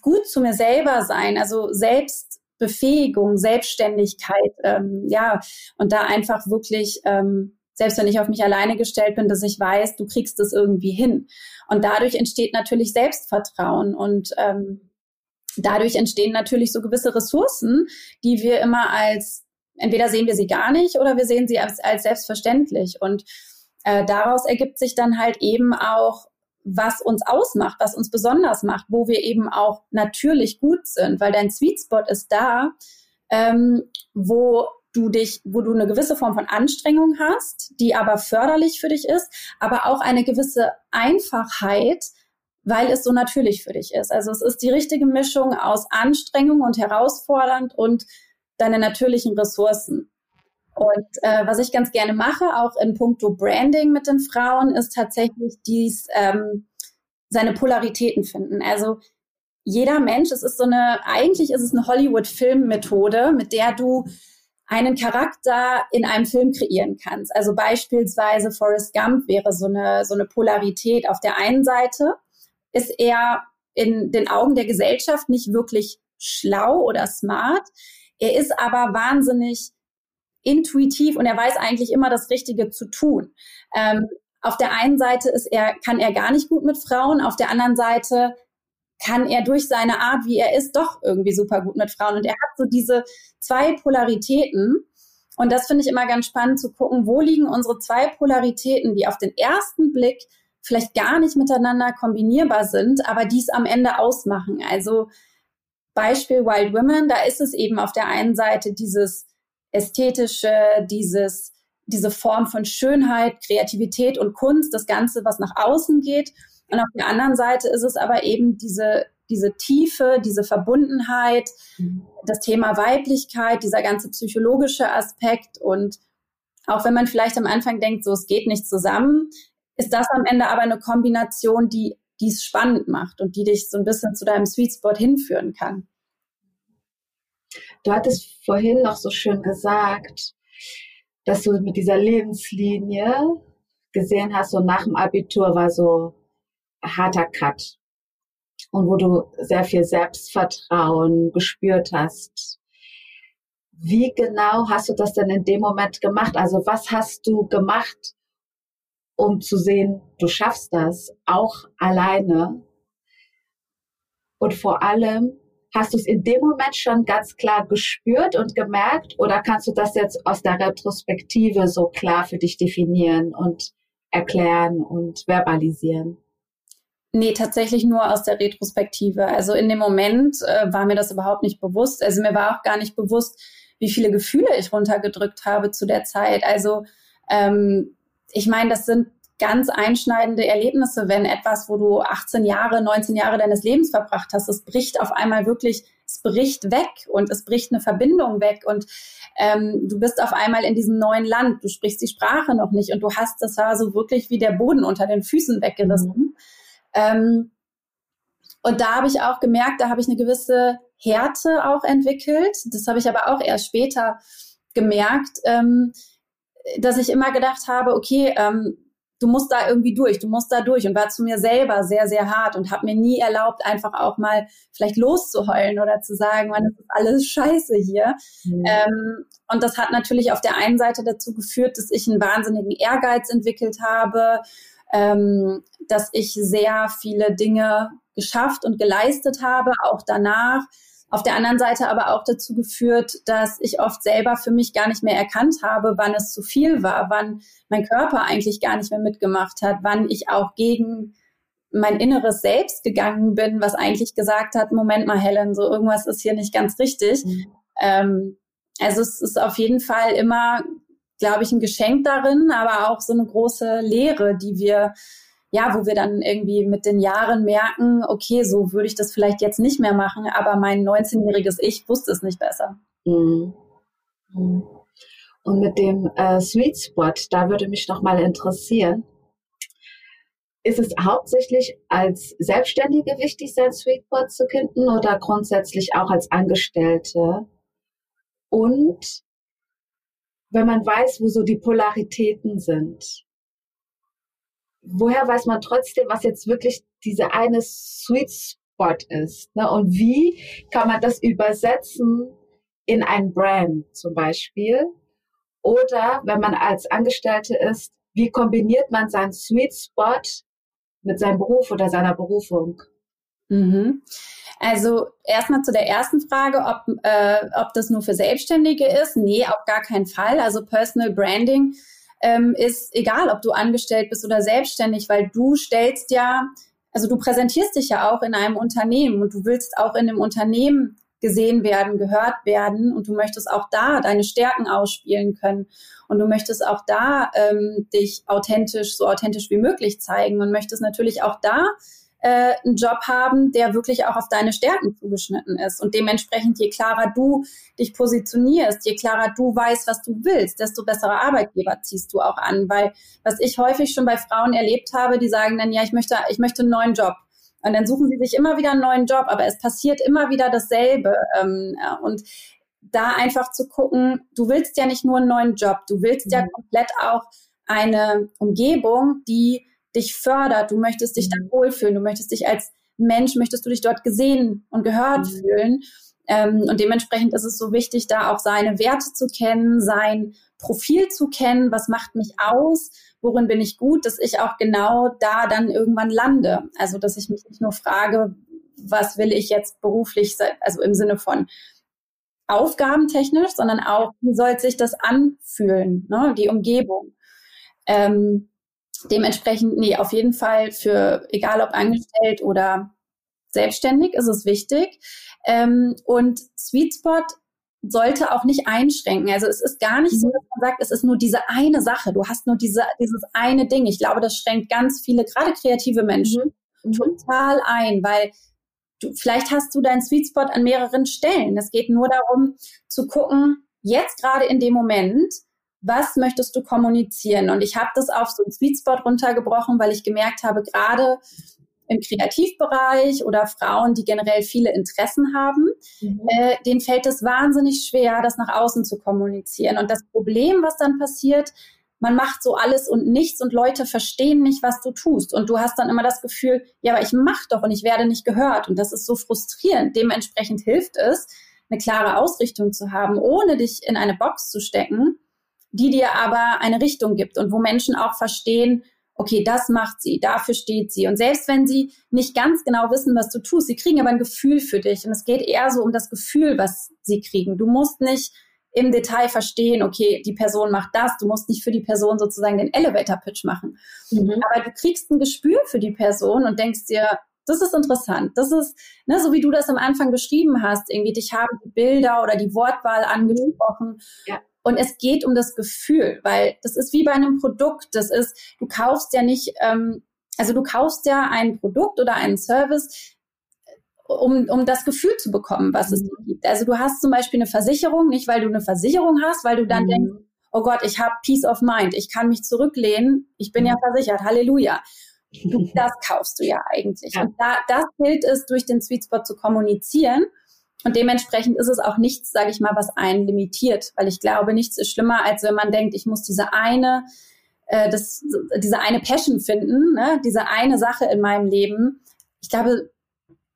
gut zu mir selber sein, also Selbstbefähigung, Selbstständigkeit, ähm, ja, und da einfach wirklich, ähm, selbst wenn ich auf mich alleine gestellt bin, dass ich weiß, du kriegst es irgendwie hin. Und dadurch entsteht natürlich Selbstvertrauen und ähm, dadurch entstehen natürlich so gewisse Ressourcen, die wir immer als, entweder sehen wir sie gar nicht oder wir sehen sie als, als selbstverständlich. Und äh, daraus ergibt sich dann halt eben auch was uns ausmacht, was uns besonders macht, wo wir eben auch natürlich gut sind, weil dein Sweet Spot ist da, ähm, wo du dich, wo du eine gewisse Form von Anstrengung hast, die aber förderlich für dich ist, aber auch eine gewisse Einfachheit, weil es so natürlich für dich ist. Also es ist die richtige Mischung aus Anstrengung und herausfordernd und deine natürlichen Ressourcen. Und äh, was ich ganz gerne mache, auch in puncto Branding mit den Frauen, ist tatsächlich dies, ähm, seine Polaritäten finden. Also jeder Mensch, es ist so eine, eigentlich ist es eine Hollywood-Film-Methode, mit der du einen Charakter in einem Film kreieren kannst. Also beispielsweise Forrest Gump wäre so eine, so eine Polarität. Auf der einen Seite ist er in den Augen der Gesellschaft nicht wirklich schlau oder smart. Er ist aber wahnsinnig intuitiv und er weiß eigentlich immer das Richtige zu tun. Ähm, auf der einen Seite ist er, kann er gar nicht gut mit Frauen, auf der anderen Seite kann er durch seine Art, wie er ist, doch irgendwie super gut mit Frauen. Und er hat so diese zwei Polaritäten. Und das finde ich immer ganz spannend zu gucken, wo liegen unsere zwei Polaritäten, die auf den ersten Blick vielleicht gar nicht miteinander kombinierbar sind, aber dies am Ende ausmachen. Also Beispiel Wild Women, da ist es eben auf der einen Seite dieses ästhetische, dieses, diese Form von Schönheit, Kreativität und Kunst, das Ganze, was nach außen geht. Und auf der anderen Seite ist es aber eben diese, diese Tiefe, diese Verbundenheit, mhm. das Thema Weiblichkeit, dieser ganze psychologische Aspekt. Und auch wenn man vielleicht am Anfang denkt, so es geht nicht zusammen, ist das am Ende aber eine Kombination, die die es spannend macht und die dich so ein bisschen zu deinem Sweet Spot hinführen kann. Du hattest vorhin noch so schön gesagt, dass du mit dieser Lebenslinie gesehen hast, so nach dem Abitur war so harter Cut und wo du sehr viel Selbstvertrauen gespürt hast. Wie genau hast du das denn in dem Moment gemacht? Also was hast du gemacht, um zu sehen, du schaffst das auch alleine? Und vor allem, hast du es in dem Moment schon ganz klar gespürt und gemerkt oder kannst du das jetzt aus der Retrospektive so klar für dich definieren und erklären und verbalisieren? Nee, tatsächlich nur aus der Retrospektive. Also in dem Moment äh, war mir das überhaupt nicht bewusst. Also mir war auch gar nicht bewusst, wie viele Gefühle ich runtergedrückt habe zu der Zeit. Also ähm, ich meine, das sind ganz einschneidende Erlebnisse, wenn etwas, wo du 18 Jahre, 19 Jahre deines Lebens verbracht hast, es bricht auf einmal wirklich, es bricht weg und es bricht eine Verbindung weg und ähm, du bist auf einmal in diesem neuen Land, du sprichst die Sprache noch nicht und du hast, das war so wirklich wie der Boden unter den Füßen weggerissen. Mhm. Ähm, und da habe ich auch gemerkt, da habe ich eine gewisse Härte auch entwickelt. Das habe ich aber auch erst später gemerkt, ähm, dass ich immer gedacht habe, okay, ähm, du musst da irgendwie durch, du musst da durch und war zu mir selber sehr, sehr hart und habe mir nie erlaubt, einfach auch mal vielleicht loszuheulen oder zu sagen, man, das ist alles scheiße hier. Mhm. Ähm, und das hat natürlich auf der einen Seite dazu geführt, dass ich einen wahnsinnigen Ehrgeiz entwickelt habe ähm, dass ich sehr viele Dinge geschafft und geleistet habe, auch danach. Auf der anderen Seite aber auch dazu geführt, dass ich oft selber für mich gar nicht mehr erkannt habe, wann es zu viel war, wann mein Körper eigentlich gar nicht mehr mitgemacht hat, wann ich auch gegen mein inneres Selbst gegangen bin, was eigentlich gesagt hat, Moment mal, Helen, so irgendwas ist hier nicht ganz richtig. Mhm. Ähm, also es ist auf jeden Fall immer glaube ich, ein Geschenk darin, aber auch so eine große Lehre, die wir, ja, wo wir dann irgendwie mit den Jahren merken, okay, so würde ich das vielleicht jetzt nicht mehr machen, aber mein 19-jähriges Ich wusste es nicht besser. Mhm. mhm. Und mit dem äh, Sweet Spot, da würde mich noch mal interessieren, ist es hauptsächlich als Selbstständige wichtig, sein Sweet Spot zu finden oder grundsätzlich auch als Angestellte? Und wenn man weiß, wo so die Polaritäten sind. Woher weiß man trotzdem, was jetzt wirklich diese eine Sweet Spot ist? Ne? Und wie kann man das übersetzen in ein Brand zum Beispiel? Oder wenn man als Angestellte ist, wie kombiniert man seinen Sweet Spot mit seinem Beruf oder seiner Berufung? Mhm. Also erstmal zu der ersten Frage, ob, äh, ob das nur für Selbstständige ist. Nee, auf gar keinen Fall. Also Personal Branding ähm, ist egal, ob du angestellt bist oder selbstständig, weil du stellst ja, also du präsentierst dich ja auch in einem Unternehmen und du willst auch in dem Unternehmen gesehen werden, gehört werden und du möchtest auch da deine Stärken ausspielen können. Und du möchtest auch da ähm, dich authentisch, so authentisch wie möglich zeigen und möchtest natürlich auch da äh, einen Job haben, der wirklich auch auf deine Stärken zugeschnitten ist. Und dementsprechend, je klarer du dich positionierst, je klarer du weißt, was du willst, desto bessere Arbeitgeber ziehst du auch an. Weil was ich häufig schon bei Frauen erlebt habe, die sagen dann, ja, ich möchte, ich möchte einen neuen Job. Und dann suchen sie sich immer wieder einen neuen Job, aber es passiert immer wieder dasselbe. Ähm, und da einfach zu gucken, du willst ja nicht nur einen neuen Job, du willst ja mhm. komplett auch eine Umgebung, die dich fördert. Du möchtest dich da mhm. wohlfühlen, du möchtest dich als Mensch, möchtest du dich dort gesehen und gehört mhm. fühlen. Ähm, und dementsprechend ist es so wichtig, da auch seine Werte zu kennen, sein Profil zu kennen, was macht mich aus, worin bin ich gut, dass ich auch genau da dann irgendwann lande. Also, dass ich mich nicht nur frage, was will ich jetzt beruflich, also im Sinne von aufgabentechnisch, sondern auch, wie soll sich das anfühlen, ne? die Umgebung. Ähm, dementsprechend, nee, auf jeden Fall für, egal ob angestellt oder selbstständig, ist es wichtig. Ähm, und Sweet Spot sollte auch nicht einschränken. Also es ist gar nicht so, mhm. dass man sagt, es ist nur diese eine Sache. Du hast nur diese, dieses eine Ding. Ich glaube, das schränkt ganz viele, gerade kreative Menschen, mhm. mhm. total ein, weil du, vielleicht hast du deinen Sweet Spot an mehreren Stellen. Es geht nur darum zu gucken, jetzt gerade in dem Moment, was möchtest du kommunizieren? Und ich habe das auf so einen Sweet Spot runtergebrochen, weil ich gemerkt habe, gerade im Kreativbereich oder Frauen, die generell viele Interessen haben, mhm. äh, denen fällt es wahnsinnig schwer, das nach außen zu kommunizieren. Und das Problem, was dann passiert, man macht so alles und nichts und Leute verstehen nicht, was du tust. Und du hast dann immer das Gefühl, ja, aber ich mache doch und ich werde nicht gehört. Und das ist so frustrierend. Dementsprechend hilft es, eine klare Ausrichtung zu haben, ohne dich in eine Box zu stecken die dir aber eine Richtung gibt und wo Menschen auch verstehen, okay, das macht sie, dafür steht sie. Und selbst wenn sie nicht ganz genau wissen, was du tust, sie kriegen aber ein Gefühl für dich. Und es geht eher so um das Gefühl, was sie kriegen. Du musst nicht im Detail verstehen, okay, die Person macht das, du musst nicht für die Person sozusagen den Elevator-Pitch machen. Mhm. Aber du kriegst ein Gespür für die Person und denkst dir, das ist interessant. Das ist, ne, so wie du das am Anfang beschrieben hast, irgendwie, dich haben die Bilder oder die Wortwahl angesprochen. Ja. Und es geht um das Gefühl, weil das ist wie bei einem Produkt. Das ist, du kaufst ja nicht, ähm, also du kaufst ja ein Produkt oder einen Service, um, um das Gefühl zu bekommen, was mhm. es gibt. Also du hast zum Beispiel eine Versicherung, nicht weil du eine Versicherung hast, weil du dann mhm. denkst, oh Gott, ich habe Peace of Mind, ich kann mich zurücklehnen, ich bin ja mhm. versichert, Halleluja. Du, das kaufst du ja eigentlich. Ja. Und da, das gilt es, durch den Sweet Spot zu kommunizieren und dementsprechend ist es auch nichts, sage ich mal, was einen limitiert, weil ich glaube, nichts ist schlimmer, als wenn man denkt, ich muss diese eine, äh, das, diese eine Passion finden, ne? diese eine Sache in meinem Leben. Ich glaube,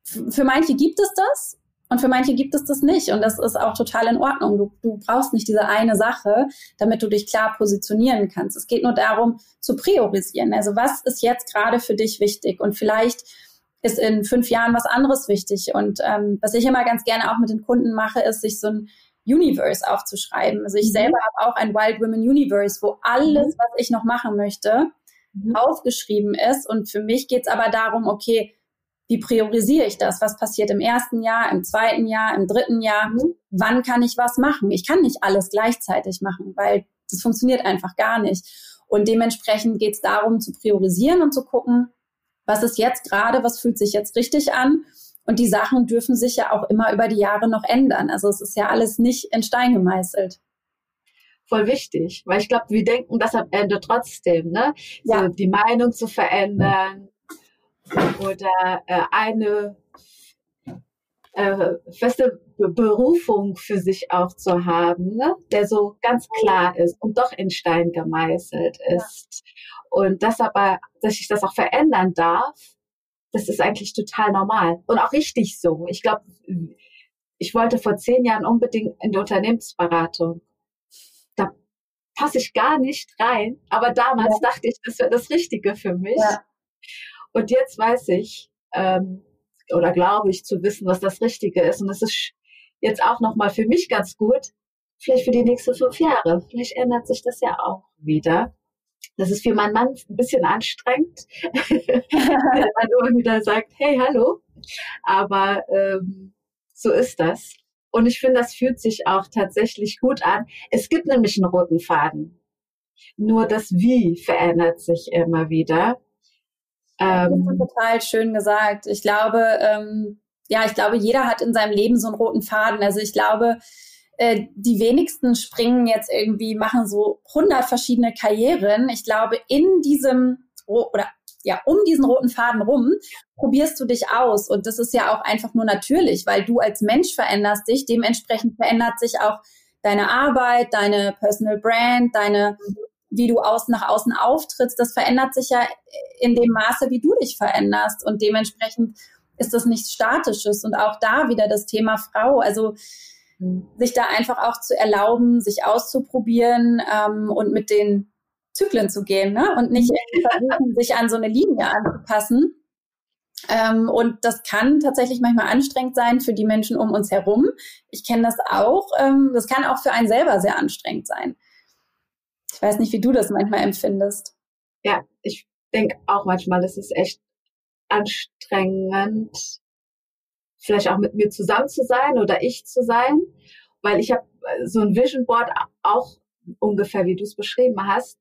für manche gibt es das und für manche gibt es das nicht. Und das ist auch total in Ordnung. Du, du brauchst nicht diese eine Sache, damit du dich klar positionieren kannst. Es geht nur darum, zu priorisieren. Also was ist jetzt gerade für dich wichtig? Und vielleicht ist in fünf Jahren was anderes wichtig. Und ähm, was ich immer ganz gerne auch mit den Kunden mache, ist, sich so ein Universe aufzuschreiben. Also ich mhm. selber habe auch ein Wild Women Universe, wo alles, mhm. was ich noch machen möchte, mhm. aufgeschrieben ist. Und für mich geht es aber darum, okay, wie priorisiere ich das? Was passiert im ersten Jahr, im zweiten Jahr, im dritten Jahr? Mhm. Wann kann ich was machen? Ich kann nicht alles gleichzeitig machen, weil das funktioniert einfach gar nicht. Und dementsprechend geht es darum, zu priorisieren und zu gucken, was ist jetzt gerade, was fühlt sich jetzt richtig an. Und die Sachen dürfen sich ja auch immer über die Jahre noch ändern. Also es ist ja alles nicht in Stein gemeißelt voll wichtig, weil ich glaube, wir denken das am Ende trotzdem, ne? Ja. So die Meinung zu verändern oder äh, eine äh, feste Berufung für sich auch zu haben, ne? der so ganz klar ist und doch in Stein gemeißelt ist. Ja. Und das aber, dass ich das auch verändern darf, das ist eigentlich total normal und auch richtig so. Ich glaube, ich wollte vor zehn Jahren unbedingt in die Unternehmensberatung. Da passe ich gar nicht rein, aber damals ja. dachte ich, das wäre das Richtige für mich. Ja. Und jetzt weiß ich ähm, oder glaube ich zu wissen, was das Richtige ist. Und das ist jetzt auch nochmal für mich ganz gut. Vielleicht für die nächsten fünf Jahre. Vielleicht ändert sich das ja auch wieder. Das ist für meinen Mann ein bisschen anstrengend, wenn man immer wieder sagt, hey, hallo. Aber ähm, so ist das. Und ich finde, das fühlt sich auch tatsächlich gut an. Es gibt nämlich einen roten Faden. Nur das Wie verändert sich immer wieder. Ähm, das ist total schön gesagt. Ich glaube, ähm, ja, ich glaube, jeder hat in seinem Leben so einen roten Faden. Also ich glaube, äh, die wenigsten springen jetzt irgendwie, machen so 100 verschiedene Karrieren. Ich glaube, in diesem oder ja, um diesen roten Faden rum probierst du dich aus. Und das ist ja auch einfach nur natürlich, weil du als Mensch veränderst dich. Dementsprechend verändert sich auch deine Arbeit, deine Personal Brand, deine, wie du aus, nach außen auftrittst. Das verändert sich ja in dem Maße, wie du dich veränderst. Und dementsprechend ist das nichts Statisches. Und auch da wieder das Thema Frau. Also, mhm. sich da einfach auch zu erlauben, sich auszuprobieren ähm, und mit den Zyklen zu gehen ne? und nicht versuchen, sich an so eine Linie anzupassen. Ähm, und das kann tatsächlich manchmal anstrengend sein für die Menschen um uns herum. Ich kenne das auch. Ähm, das kann auch für einen selber sehr anstrengend sein. Ich weiß nicht, wie du das manchmal empfindest. Ja, ich denke auch manchmal, es ist echt anstrengend, vielleicht auch mit mir zusammen zu sein oder ich zu sein, weil ich habe so ein Vision Board auch ungefähr, wie du es beschrieben hast,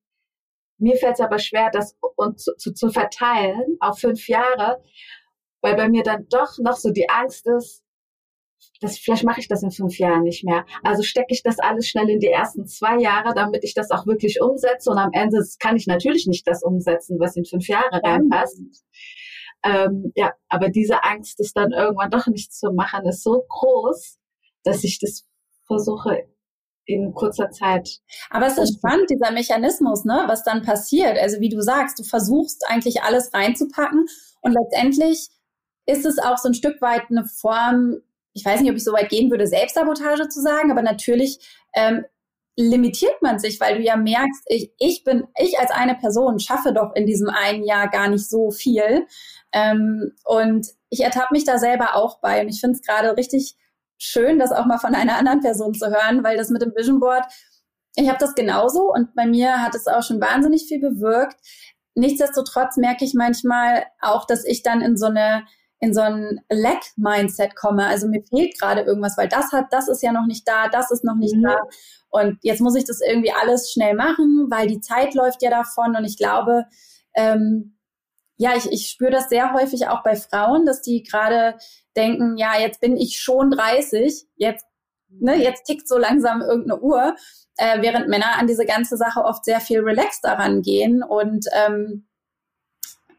mir fällt es aber schwer, das und zu, zu, zu verteilen auf fünf Jahre, weil bei mir dann doch noch so die Angst ist, dass vielleicht mache ich das in fünf Jahren nicht mehr. Also stecke ich das alles schnell in die ersten zwei Jahre, damit ich das auch wirklich umsetze. Und am Ende kann ich natürlich nicht das umsetzen, was in fünf Jahre reinpasst. Ähm, ja, aber diese Angst, das dann irgendwann doch nicht zu machen, ist so groß, dass ich das versuche in kurzer Zeit. Aber es ist spannend, dieser Mechanismus, ne, was dann passiert. Also wie du sagst, du versuchst eigentlich alles reinzupacken und letztendlich ist es auch so ein Stück weit eine Form, ich weiß nicht, ob ich so weit gehen würde, Selbstsabotage zu sagen, aber natürlich ähm, limitiert man sich, weil du ja merkst, ich, ich bin, ich als eine Person schaffe doch in diesem einen Jahr gar nicht so viel. Ähm, und ich ertappe mich da selber auch bei. Und ich finde es gerade richtig schön, das auch mal von einer anderen Person zu hören, weil das mit dem Vision Board, ich habe das genauso und bei mir hat es auch schon wahnsinnig viel bewirkt. Nichtsdestotrotz merke ich manchmal auch, dass ich dann in so eine in so ein Lack-Mindset komme. Also mir fehlt gerade irgendwas, weil das hat, das ist ja noch nicht da, das ist noch nicht mhm. da. Und jetzt muss ich das irgendwie alles schnell machen, weil die Zeit läuft ja davon. Und ich glaube, ähm, ja, ich, ich spüre das sehr häufig auch bei Frauen, dass die gerade denken, ja, jetzt bin ich schon 30, jetzt, ne, jetzt tickt so langsam irgendeine Uhr, äh, während Männer an diese ganze Sache oft sehr viel relaxed daran gehen. Und ähm,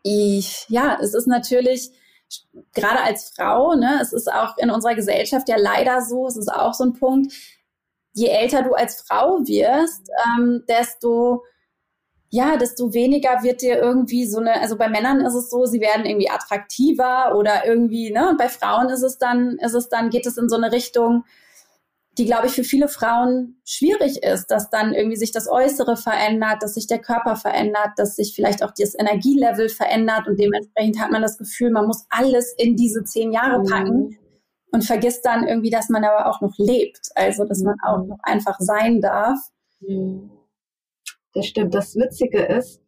ich, ja, es ist natürlich gerade als Frau, ne, es ist auch in unserer Gesellschaft ja leider so, es ist auch so ein Punkt, je älter du als Frau wirst, ähm, desto ja, desto weniger wird dir irgendwie so eine, also bei Männern ist es so, sie werden irgendwie attraktiver oder irgendwie, ne, und bei Frauen ist es dann, ist es dann, geht es in so eine Richtung, die, glaube ich, für viele Frauen schwierig ist, dass dann irgendwie sich das Äußere verändert, dass sich der Körper verändert, dass sich vielleicht auch das Energielevel verändert und dementsprechend hat man das Gefühl, man muss alles in diese zehn Jahre mhm. packen mhm. und vergisst dann irgendwie, dass man aber auch noch lebt, also dass man auch noch einfach sein darf. Mhm. Das stimmt. Das Witzige ist,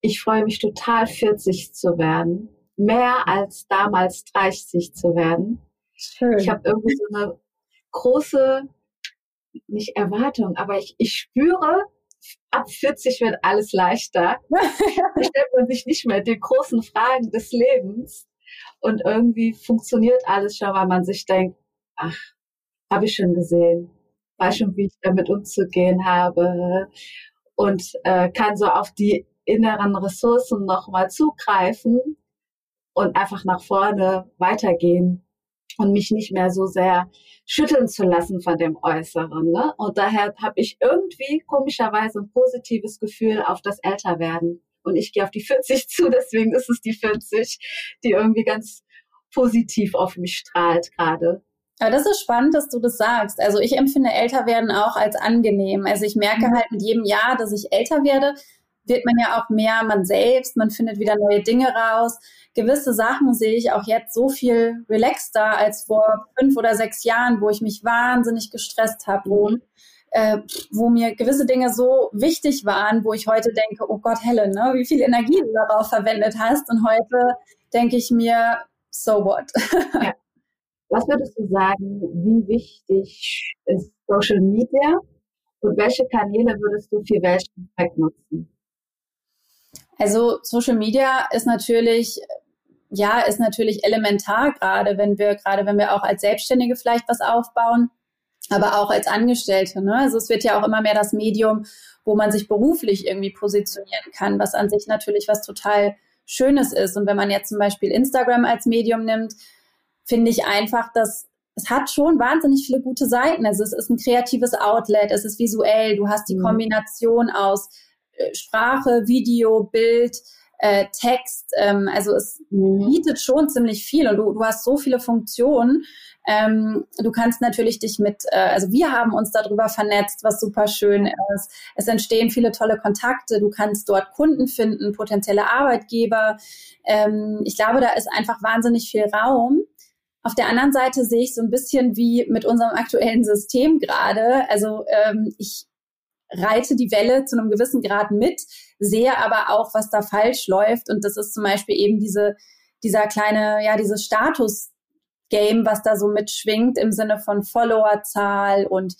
ich freue mich total, 40 zu werden. Mehr als damals 30 zu werden. Schön. Ich habe irgendwie so eine große, nicht Erwartung, aber ich, ich spüre, ab 40 wird alles leichter. da stellt man sich nicht mehr die großen Fragen des Lebens. Und irgendwie funktioniert alles schon, weil man sich denkt, ach, habe ich schon gesehen. Weiß schon, wie ich damit umzugehen habe und äh, kann so auf die inneren Ressourcen nochmal zugreifen und einfach nach vorne weitergehen und mich nicht mehr so sehr schütteln zu lassen von dem Äußeren. Ne? Und daher habe ich irgendwie komischerweise ein positives Gefühl auf das Älterwerden. Und ich gehe auf die 40 zu, deswegen ist es die 40, die irgendwie ganz positiv auf mich strahlt gerade. Aber das ist spannend, dass du das sagst. Also ich empfinde älter werden auch als angenehm. Also ich merke mhm. halt mit jedem Jahr, dass ich älter werde, wird man ja auch mehr man selbst, man findet wieder neue Dinge raus. Gewisse Sachen sehe ich auch jetzt so viel relaxter als vor fünf oder sechs Jahren, wo ich mich wahnsinnig gestresst habe, wo, mhm. äh, wo mir gewisse Dinge so wichtig waren, wo ich heute denke, oh Gott, Helen, ne, wie viel Energie du darauf verwendet hast. Und heute denke ich mir, so what? Ja. Was würdest du sagen, wie wichtig ist Social Media und welche Kanäle würdest du für welchen Zweck nutzen? Also Social Media ist natürlich ja, ist natürlich elementar, gerade wenn wir, gerade wenn wir auch als Selbstständige vielleicht was aufbauen, aber auch als Angestellte. Ne? Also es wird ja auch immer mehr das Medium, wo man sich beruflich irgendwie positionieren kann, was an sich natürlich was total Schönes ist. Und wenn man jetzt zum Beispiel Instagram als Medium nimmt, finde ich einfach, dass es hat schon wahnsinnig viele gute Seiten. Also es ist ein kreatives Outlet, es ist visuell, du hast die mhm. Kombination aus Sprache, Video, Bild, äh, Text. Ähm, also es mhm. bietet schon ziemlich viel und du, du hast so viele Funktionen. Ähm, du kannst natürlich dich mit, äh, also wir haben uns darüber vernetzt, was super schön ist. Es entstehen viele tolle Kontakte. Du kannst dort Kunden finden, potenzielle Arbeitgeber. Ähm, ich glaube, da ist einfach wahnsinnig viel Raum. Auf der anderen Seite sehe ich so ein bisschen wie mit unserem aktuellen System gerade. Also ähm, ich reite die Welle zu einem gewissen Grad mit, sehe aber auch, was da falsch läuft. Und das ist zum Beispiel eben diese, dieser kleine, ja, dieses Status Game, was da so mitschwingt im Sinne von Followerzahl und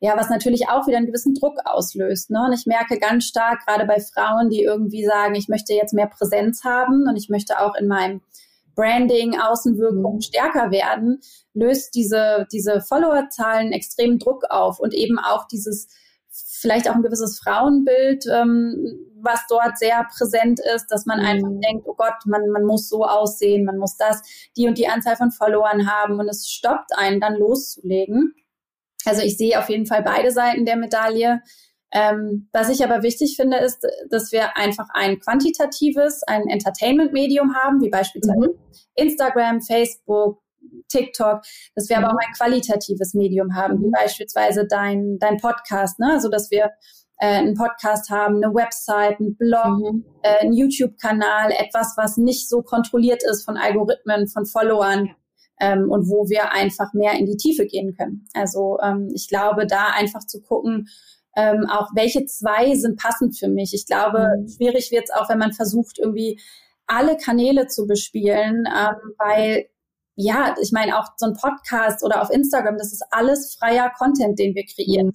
ja, was natürlich auch wieder einen gewissen Druck auslöst. Ne? Und ich merke ganz stark, gerade bei Frauen, die irgendwie sagen, ich möchte jetzt mehr Präsenz haben und ich möchte auch in meinem Branding, Außenwirkung mhm. stärker werden, löst diese, diese Followerzahlen extremen Druck auf und eben auch dieses vielleicht auch ein gewisses Frauenbild, ähm, was dort sehr präsent ist, dass man mhm. einfach denkt, oh Gott, man, man muss so aussehen, man muss das, die und die Anzahl von Followern haben und es stoppt einen dann loszulegen. Also ich sehe auf jeden Fall beide Seiten der Medaille. Ähm, was ich aber wichtig finde, ist, dass wir einfach ein quantitatives, ein Entertainment-Medium haben, wie beispielsweise mhm. Instagram, Facebook, TikTok, dass wir aber auch mhm. ein qualitatives Medium haben, wie mhm. beispielsweise dein, dein Podcast, ne? also dass wir äh, einen Podcast haben, eine Website, einen Blog, mhm. äh, einen YouTube-Kanal, etwas, was nicht so kontrolliert ist von Algorithmen, von Followern ähm, und wo wir einfach mehr in die Tiefe gehen können. Also ähm, ich glaube, da einfach zu gucken, ähm, auch welche zwei sind passend für mich. Ich glaube, mhm. schwierig wird es auch, wenn man versucht, irgendwie alle Kanäle zu bespielen, ähm, weil ja, ich meine auch so ein Podcast oder auf Instagram, das ist alles freier Content, den wir kreieren.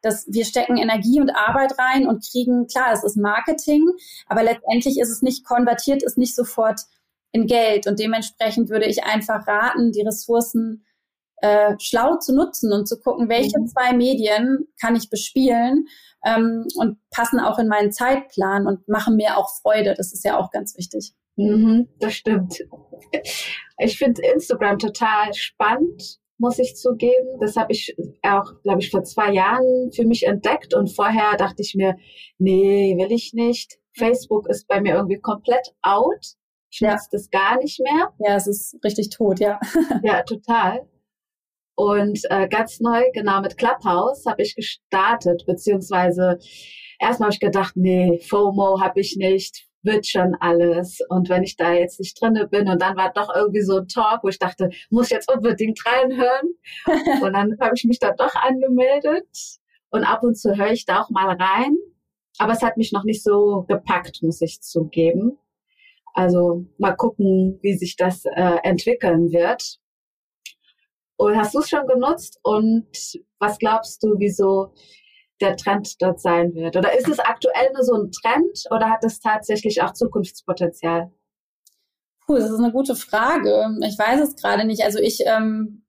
Das, wir stecken Energie und Arbeit rein und kriegen, klar, es ist Marketing, aber letztendlich ist es nicht konvertiert, ist nicht sofort in Geld. Und dementsprechend würde ich einfach raten, die Ressourcen äh, schlau zu nutzen und zu gucken, welche mhm. zwei Medien kann ich bespielen ähm, und passen auch in meinen Zeitplan und machen mir auch Freude. Das ist ja auch ganz wichtig. Mhm, das stimmt. Ich finde Instagram total spannend, muss ich zugeben. Das habe ich auch, glaube ich, vor zwei Jahren für mich entdeckt und vorher dachte ich mir, nee, will ich nicht. Facebook ist bei mir irgendwie komplett out. Ich ja. nutze das gar nicht mehr. Ja, es ist richtig tot, ja. ja, total. Und äh, ganz neu, genau mit Clubhouse, habe ich gestartet, beziehungsweise erstmal habe ich gedacht, nee, FOMO habe ich nicht, wird schon alles. Und wenn ich da jetzt nicht drinne bin und dann war doch irgendwie so ein Talk, wo ich dachte, muss jetzt unbedingt reinhören. und dann habe ich mich da doch angemeldet und ab und zu höre ich da auch mal rein. Aber es hat mich noch nicht so gepackt, muss ich zugeben. Also mal gucken, wie sich das äh, entwickeln wird. Und hast du es schon genutzt? Und was glaubst du, wieso der Trend dort sein wird? Oder ist es aktuell nur so ein Trend oder hat es tatsächlich auch Zukunftspotenzial? Puh, das ist eine gute Frage. Ich weiß es gerade nicht. Also ich ähm,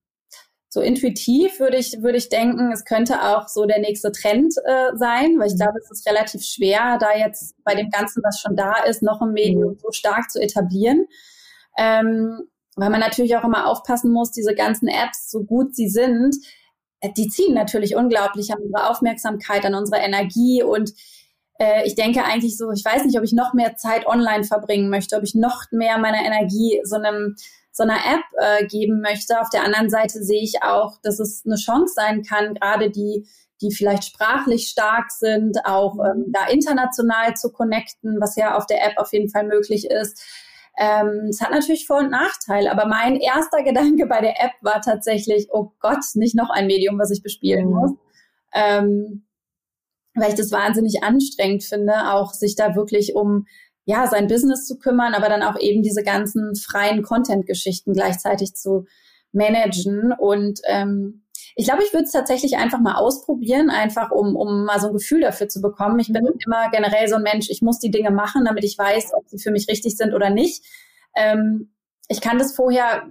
so intuitiv würde ich würde ich denken, es könnte auch so der nächste Trend äh, sein, weil ich mhm. glaube, es ist relativ schwer, da jetzt bei dem Ganzen, was schon da ist, noch ein Medium mhm. so stark zu etablieren. Ähm, weil man natürlich auch immer aufpassen muss, diese ganzen Apps, so gut sie sind, die ziehen natürlich unglaublich an unsere Aufmerksamkeit, an unsere Energie und äh, ich denke eigentlich so, ich weiß nicht, ob ich noch mehr Zeit online verbringen möchte, ob ich noch mehr meiner Energie so einem so einer App äh, geben möchte. Auf der anderen Seite sehe ich auch, dass es eine Chance sein kann, gerade die die vielleicht sprachlich stark sind, auch ähm, da international zu connecten, was ja auf der App auf jeden Fall möglich ist. Ähm, es hat natürlich Vor- und Nachteile, aber mein erster Gedanke bei der App war tatsächlich, oh Gott, nicht noch ein Medium, was ich bespielen mhm. muss. Ähm, weil ich das wahnsinnig anstrengend finde, auch sich da wirklich um ja, sein Business zu kümmern, aber dann auch eben diese ganzen freien Content-Geschichten gleichzeitig zu managen. Und ähm, ich glaube, ich würde es tatsächlich einfach mal ausprobieren, einfach um, um mal so ein Gefühl dafür zu bekommen. Ich bin mhm. immer generell so ein Mensch, ich muss die Dinge machen, damit ich weiß, ob sie für mich richtig sind oder nicht. Ähm, ich kann das vorher,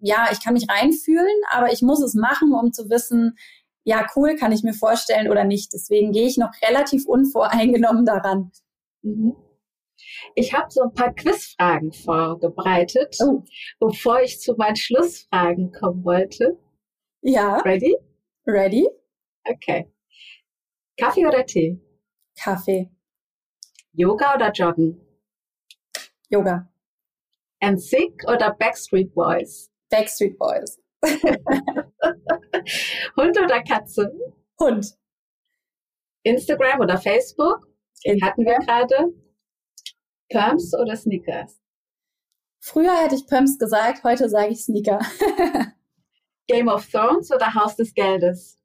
ja, ich kann mich reinfühlen, aber ich muss es machen, um zu wissen, ja, cool, kann ich mir vorstellen oder nicht. Deswegen gehe ich noch relativ unvoreingenommen daran. Mhm. Ich habe so ein paar Quizfragen vorbereitet, oh. bevor ich zu meinen Schlussfragen kommen wollte. Ja. Ready? Ready. Okay. Kaffee oder Tee? Kaffee. Yoga oder Joggen? Yoga. NSYNC oder Backstreet Boys? Backstreet Boys. Hund oder Katze? Hund. Instagram oder Facebook? Den hatten wir gerade. Pumps oder Sneakers? Früher hätte ich Pumps gesagt, heute sage ich Sneaker. Game of Thrones oder Haus des Geldes?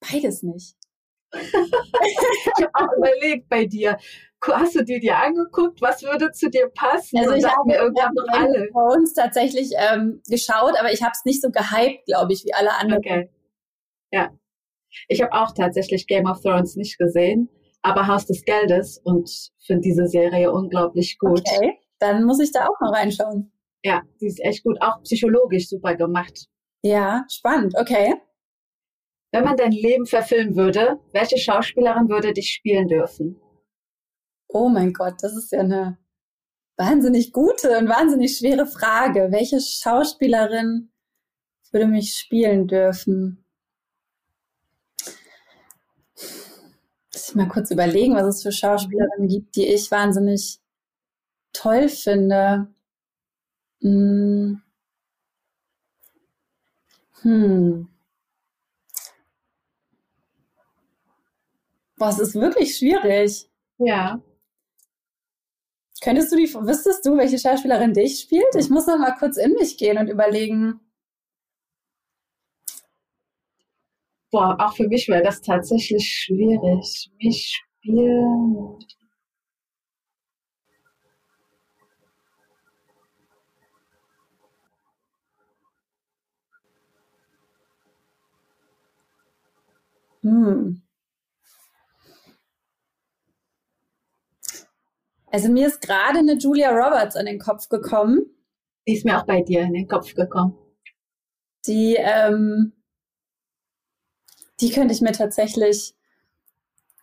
Beides nicht. ich habe auch überlegt bei dir. Hast du dir die angeguckt? Was würde zu dir passen? Also ich habe mir irgendwann noch alle Thrones tatsächlich ähm, geschaut, aber ich habe es nicht so gehypt, glaube ich, wie alle anderen. Okay. Ja. Ich habe auch tatsächlich Game of Thrones nicht gesehen, aber Haus des Geldes und finde diese Serie unglaublich gut. Okay, dann muss ich da auch mal reinschauen. Ja, die ist echt gut, auch psychologisch super gemacht. Ja, spannend, okay. Wenn man dein Leben verfilmen würde, welche Schauspielerin würde dich spielen dürfen? Oh mein Gott, das ist ja eine wahnsinnig gute und wahnsinnig schwere Frage. Welche Schauspielerin würde mich spielen dürfen? Muss ich mal kurz überlegen, was es für Schauspielerinnen gibt, die ich wahnsinnig toll finde. Hm. hm. Boah, es ist wirklich schwierig. Ja. Könntest du die, wüsstest du, welche Schauspielerin dich spielt? Ich muss noch mal kurz in mich gehen und überlegen. Boah, auch für mich wäre das tatsächlich schwierig. Mich spielen. Hm. Also mir ist gerade eine Julia Roberts an den Kopf gekommen. Die ist mir auch bei dir in den Kopf gekommen. Die, ähm, die könnte ich mir tatsächlich,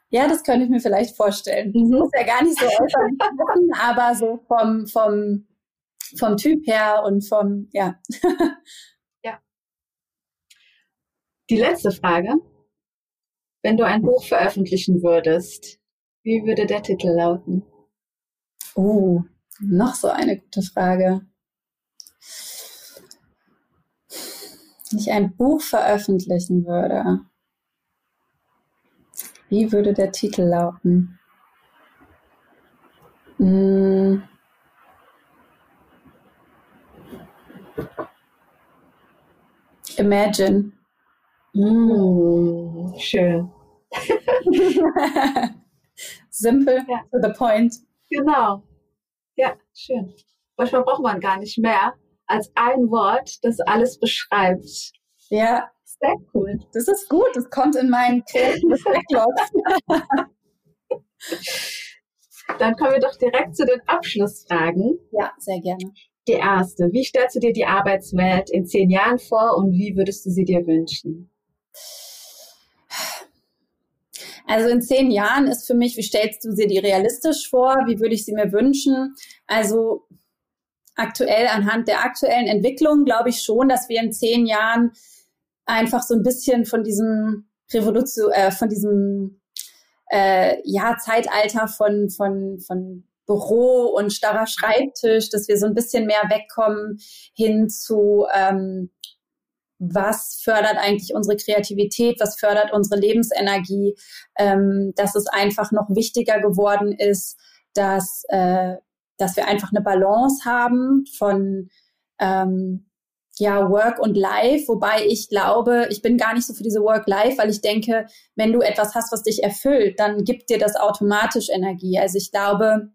ja, das könnte ich mir vielleicht vorstellen. Mhm. Muss ja gar nicht so äußerlich machen, aber so vom, vom, vom Typ her und vom, ja. ja. Die letzte Frage. Wenn du ein Buch veröffentlichen würdest, wie würde der Titel lauten? Oh, noch so eine gute Frage. Wenn ich ein Buch veröffentlichen würde, wie würde der Titel lauten? Hm. Imagine. Mm, schön. Simple ja. to the point. Genau. Ja, schön. Manchmal braucht man gar nicht mehr als ein Wort, das alles beschreibt. Ja. Sehr cool. Das ist gut. Das kommt in meinen kreatives. Dann kommen wir doch direkt zu den Abschlussfragen. Ja, sehr gerne. Die erste. Wie stellst du dir die Arbeitswelt in zehn Jahren vor und wie würdest du sie dir wünschen? Also in zehn Jahren ist für mich, wie stellst du sie dir realistisch vor? Wie würde ich sie mir wünschen? Also aktuell anhand der aktuellen Entwicklung glaube ich schon, dass wir in zehn Jahren einfach so ein bisschen von diesem Revolution, äh, von diesem äh, ja, Zeitalter von, von, von Büro und starrer Schreibtisch, dass wir so ein bisschen mehr wegkommen hin zu ähm, was fördert eigentlich unsere Kreativität, was fördert unsere Lebensenergie, ähm, dass es einfach noch wichtiger geworden ist, dass, äh, dass wir einfach eine Balance haben von ähm, ja, Work und Life, wobei ich glaube, ich bin gar nicht so für diese Work-Life, weil ich denke, wenn du etwas hast, was dich erfüllt, dann gibt dir das automatisch Energie. Also ich glaube,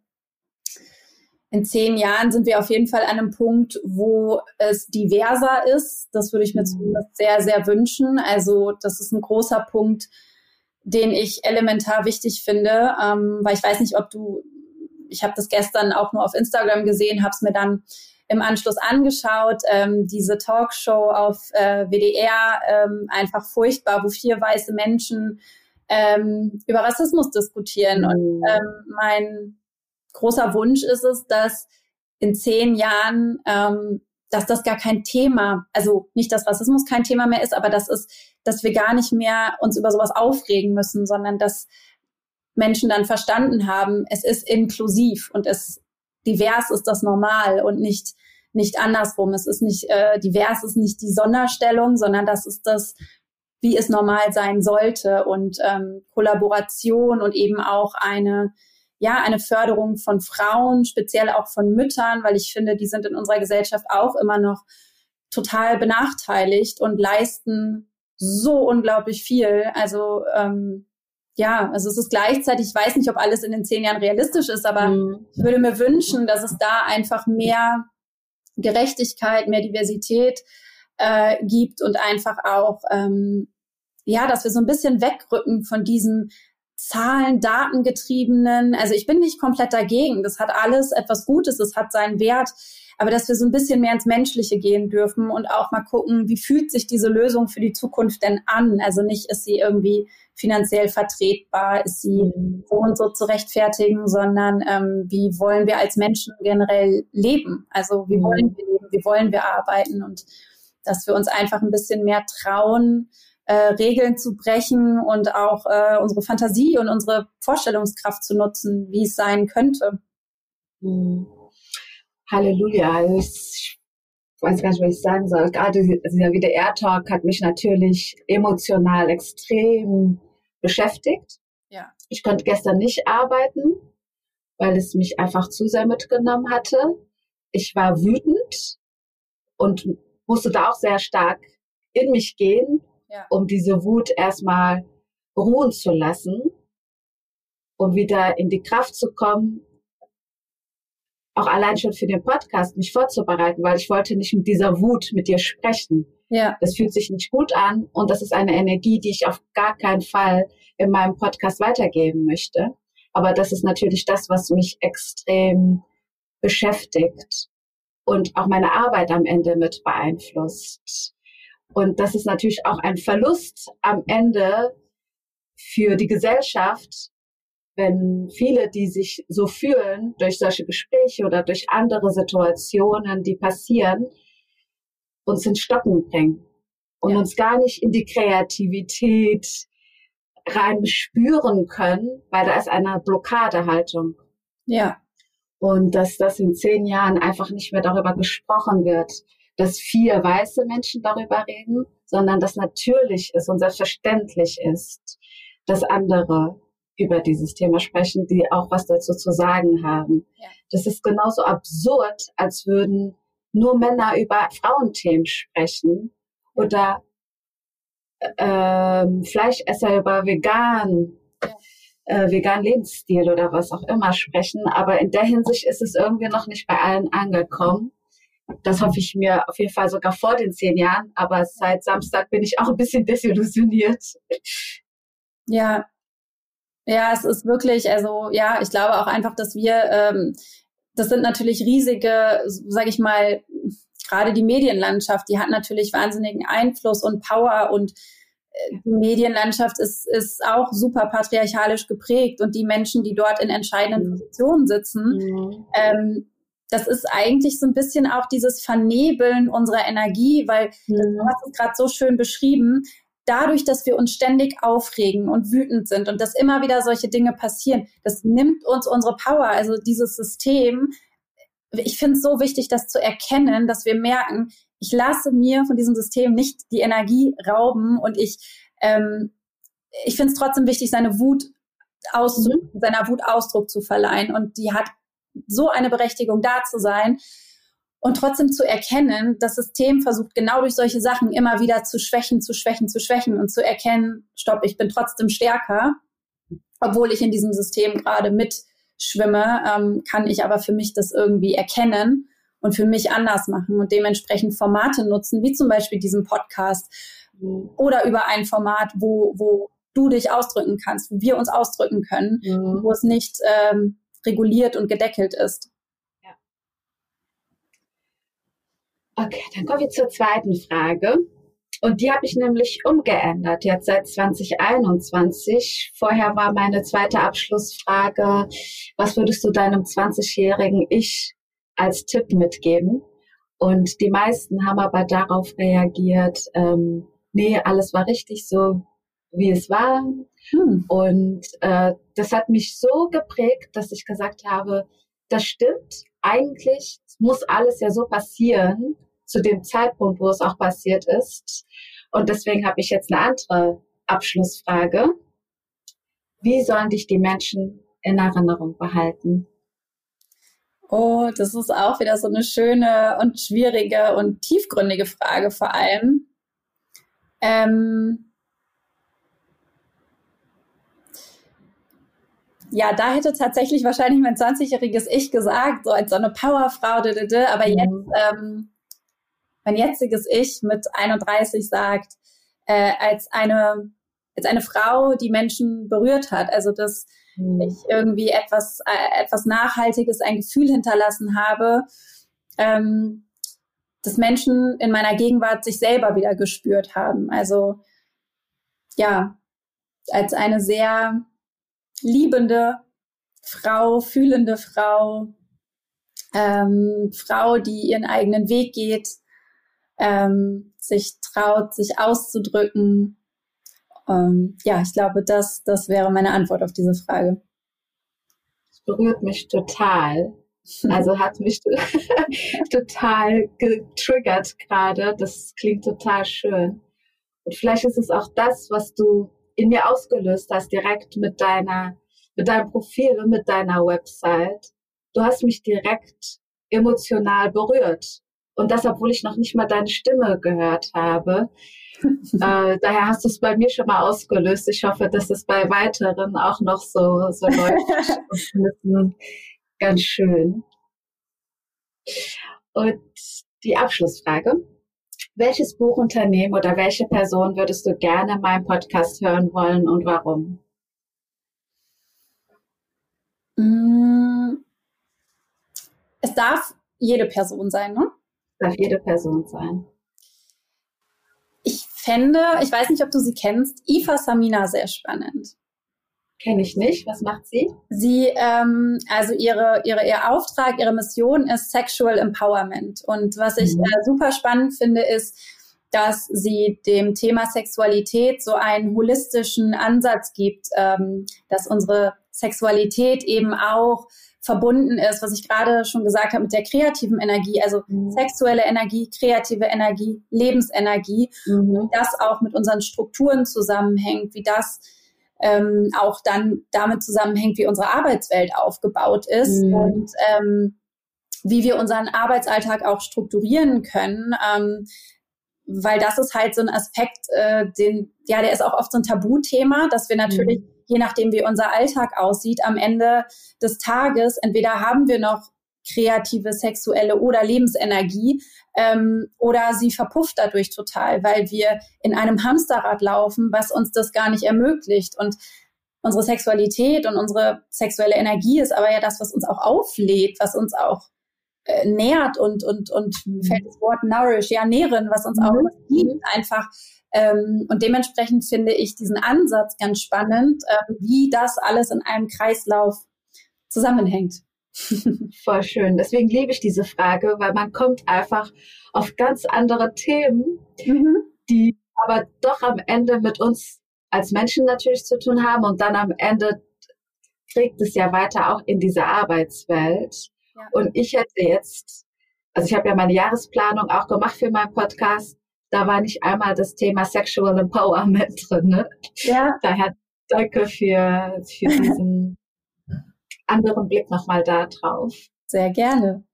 in zehn Jahren sind wir auf jeden Fall an einem Punkt, wo es diverser ist. Das würde ich mir mhm. zumindest sehr, sehr wünschen. Also das ist ein großer Punkt, den ich elementar wichtig finde, ähm, weil ich weiß nicht, ob du, ich habe das gestern auch nur auf Instagram gesehen, habe es mir dann im Anschluss angeschaut, ähm, diese Talkshow auf äh, WDR, ähm, einfach furchtbar, wo vier weiße Menschen ähm, über Rassismus diskutieren. Mhm. Und ähm, mein großer Wunsch ist es, dass in zehn Jahren, ähm, dass das gar kein Thema, also nicht, dass Rassismus kein Thema mehr ist, aber das ist, dass wir gar nicht mehr uns über sowas aufregen müssen, sondern dass Menschen dann verstanden haben, es ist inklusiv und es divers ist das normal und nicht nicht andersrum. Es ist nicht äh, divers ist nicht die Sonderstellung, sondern das ist das, wie es normal sein sollte und ähm, Kollaboration und eben auch eine ja, eine Förderung von Frauen, speziell auch von Müttern, weil ich finde, die sind in unserer Gesellschaft auch immer noch total benachteiligt und leisten so unglaublich viel. Also ähm, ja, also es ist gleichzeitig, ich weiß nicht, ob alles in den zehn Jahren realistisch ist, aber mhm. ich würde mir wünschen, dass es da einfach mehr Gerechtigkeit, mehr Diversität äh, gibt und einfach auch, ähm, ja, dass wir so ein bisschen wegrücken von diesem Zahlen, Datengetriebenen. Also ich bin nicht komplett dagegen. Das hat alles etwas Gutes, das hat seinen Wert. Aber dass wir so ein bisschen mehr ins Menschliche gehen dürfen und auch mal gucken, wie fühlt sich diese Lösung für die Zukunft denn an? Also nicht, ist sie irgendwie finanziell vertretbar, ist sie mhm. so und so zu rechtfertigen, sondern ähm, wie wollen wir als Menschen generell leben? Also wie mhm. wollen wir leben? Wie wollen wir arbeiten? Und dass wir uns einfach ein bisschen mehr trauen, äh, Regeln zu brechen und auch äh, unsere Fantasie und unsere Vorstellungskraft zu nutzen, wie es sein könnte. Mhm. Halleluja. Also ich weiß gar nicht, was ich sagen soll. Gerade dieser WDR-Talk hat mich natürlich emotional extrem beschäftigt. Ja. Ich konnte gestern nicht arbeiten, weil es mich einfach zu sehr mitgenommen hatte. Ich war wütend und musste da auch sehr stark in mich gehen, ja. um diese Wut erstmal ruhen zu lassen, um wieder in die Kraft zu kommen, auch allein schon für den Podcast mich vorzubereiten, weil ich wollte nicht mit dieser Wut mit dir sprechen. Ja. Das fühlt sich nicht gut an und das ist eine Energie, die ich auf gar keinen Fall in meinem Podcast weitergeben möchte. Aber das ist natürlich das, was mich extrem beschäftigt und auch meine Arbeit am Ende mit beeinflusst. Und das ist natürlich auch ein Verlust am Ende für die Gesellschaft, wenn viele, die sich so fühlen durch solche Gespräche oder durch andere Situationen, die passieren, uns ins Stocken bringen und ja. uns gar nicht in die Kreativität rein spüren können, weil da ist eine Blockadehaltung. Ja. Und dass das in zehn Jahren einfach nicht mehr darüber gesprochen wird, dass vier weiße Menschen darüber reden, sondern dass natürlich ist und selbstverständlich ist, dass andere über dieses Thema sprechen, die auch was dazu zu sagen haben. Ja. Das ist genauso absurd, als würden nur Männer über Frauenthemen sprechen oder ähm, Fleischesser über vegan, äh, vegan Lebensstil oder was auch immer sprechen. Aber in der Hinsicht ist es irgendwie noch nicht bei allen angekommen. Das hoffe ich mir auf jeden Fall sogar vor den zehn Jahren. Aber seit Samstag bin ich auch ein bisschen desillusioniert. Ja, ja, es ist wirklich, also ja, ich glaube auch einfach, dass wir, ähm, das sind natürlich riesige, sage ich mal, gerade die Medienlandschaft, die hat natürlich wahnsinnigen Einfluss und Power und äh, die Medienlandschaft ist, ist auch super patriarchalisch geprägt und die Menschen, die dort in entscheidenden mhm. Positionen sitzen, mhm. ähm, das ist eigentlich so ein bisschen auch dieses Vernebeln unserer Energie, weil mhm. du hast es gerade so schön beschrieben dadurch, dass wir uns ständig aufregen und wütend sind und dass immer wieder solche Dinge passieren, das nimmt uns unsere Power, also dieses System. Ich finde es so wichtig, das zu erkennen, dass wir merken, ich lasse mir von diesem System nicht die Energie rauben und ich, ähm, ich finde es trotzdem wichtig, seine Wut Ausdruck, mhm. seiner Wut Ausdruck zu verleihen und die hat so eine Berechtigung da zu sein und trotzdem zu erkennen, das System versucht genau durch solche Sachen immer wieder zu schwächen, zu schwächen, zu schwächen und zu erkennen, stopp, ich bin trotzdem stärker, obwohl ich in diesem System gerade mit schwimme, ähm, kann ich aber für mich das irgendwie erkennen und für mich anders machen und dementsprechend Formate nutzen, wie zum Beispiel diesen Podcast mhm. oder über ein Format, wo, wo du dich ausdrücken kannst, wo wir uns ausdrücken können, mhm. wo es nicht ähm, reguliert und gedeckelt ist. Okay, dann kommen wir zur zweiten Frage. Und die habe ich nämlich umgeändert, jetzt seit 2021. Vorher war meine zweite Abschlussfrage, was würdest du deinem 20-jährigen Ich als Tipp mitgeben? Und die meisten haben aber darauf reagiert, ähm, nee, alles war richtig so, wie es war. Hm. Und äh, das hat mich so geprägt, dass ich gesagt habe, das stimmt, eigentlich muss alles ja so passieren, zu dem Zeitpunkt, wo es auch passiert ist. Und deswegen habe ich jetzt eine andere Abschlussfrage. Wie sollen dich die Menschen in Erinnerung behalten? Oh, das ist auch wieder so eine schöne und schwierige und tiefgründige Frage vor allem. Ähm ja, da hätte tatsächlich wahrscheinlich mein 20-jähriges Ich gesagt, so als so eine Powerfrau, aber mhm. jetzt ähm, mein jetziges Ich mit 31 sagt, äh, als eine als eine Frau, die Menschen berührt hat. Also dass mhm. ich irgendwie etwas äh, etwas Nachhaltiges, ein Gefühl hinterlassen habe, ähm, dass Menschen in meiner Gegenwart sich selber wieder gespürt haben. Also ja, als eine sehr liebende Frau, fühlende Frau, ähm, Frau, die ihren eigenen Weg geht, ähm, sich traut, sich auszudrücken. Ähm, ja, ich glaube, das, das wäre meine Antwort auf diese Frage. Das berührt mich total. Also hat mich total getriggert gerade. Das klingt total schön. Und vielleicht ist es auch das, was du in mir ausgelöst hast, direkt mit deiner, mit deinem Profil und mit deiner Website. Du hast mich direkt emotional berührt. Und das, obwohl ich noch nicht mal deine Stimme gehört habe. äh, daher hast du es bei mir schon mal ausgelöst. Ich hoffe, dass es bei weiteren auch noch so, so läuft. ganz schön. Und die Abschlussfrage. Welches Buchunternehmen oder welche Person würdest du gerne in meinem Podcast hören wollen und warum? Mm. Es darf jede Person sein, ne? darf jede Person sein. Ich fände, ich weiß nicht, ob du sie kennst, Ifa Samina sehr spannend. Kenne ich nicht. Was macht sie? Sie, ähm, also ihre, ihre, ihr Auftrag, ihre Mission ist Sexual Empowerment. Und was ich mhm. äh, super spannend finde, ist, dass sie dem Thema Sexualität so einen holistischen Ansatz gibt, ähm, dass unsere Sexualität eben auch verbunden ist, was ich gerade schon gesagt habe mit der kreativen Energie, also mhm. sexuelle Energie, kreative Energie, Lebensenergie, mhm. das auch mit unseren Strukturen zusammenhängt, wie das ähm, auch dann damit zusammenhängt, wie unsere Arbeitswelt aufgebaut ist mhm. und ähm, wie wir unseren Arbeitsalltag auch strukturieren können. Ähm, weil das ist halt so ein Aspekt, äh, den, ja, der ist auch oft so ein Tabuthema, dass wir natürlich mhm je nachdem, wie unser Alltag aussieht, am Ende des Tages, entweder haben wir noch kreative, sexuelle oder Lebensenergie ähm, oder sie verpufft dadurch total, weil wir in einem Hamsterrad laufen, was uns das gar nicht ermöglicht. Und unsere Sexualität und unsere sexuelle Energie ist aber ja das, was uns auch auflädt, was uns auch äh, nährt und, und, und mhm. fällt das Wort nourish, ja, nähren, was uns mhm. auch gibt, einfach ähm, und dementsprechend finde ich diesen Ansatz ganz spannend, äh, wie das alles in einem Kreislauf zusammenhängt. Voll schön. Deswegen liebe ich diese Frage, weil man kommt einfach auf ganz andere Themen, mhm. die aber doch am Ende mit uns als Menschen natürlich zu tun haben und dann am Ende trägt es ja weiter auch in diese Arbeitswelt. Ja. Und ich hätte jetzt, also ich habe ja meine Jahresplanung auch gemacht für meinen Podcast da war nicht einmal das Thema Sexual Empowerment drin. Ne? Ja. Daher danke für, für diesen anderen Blick nochmal da drauf. Sehr gerne.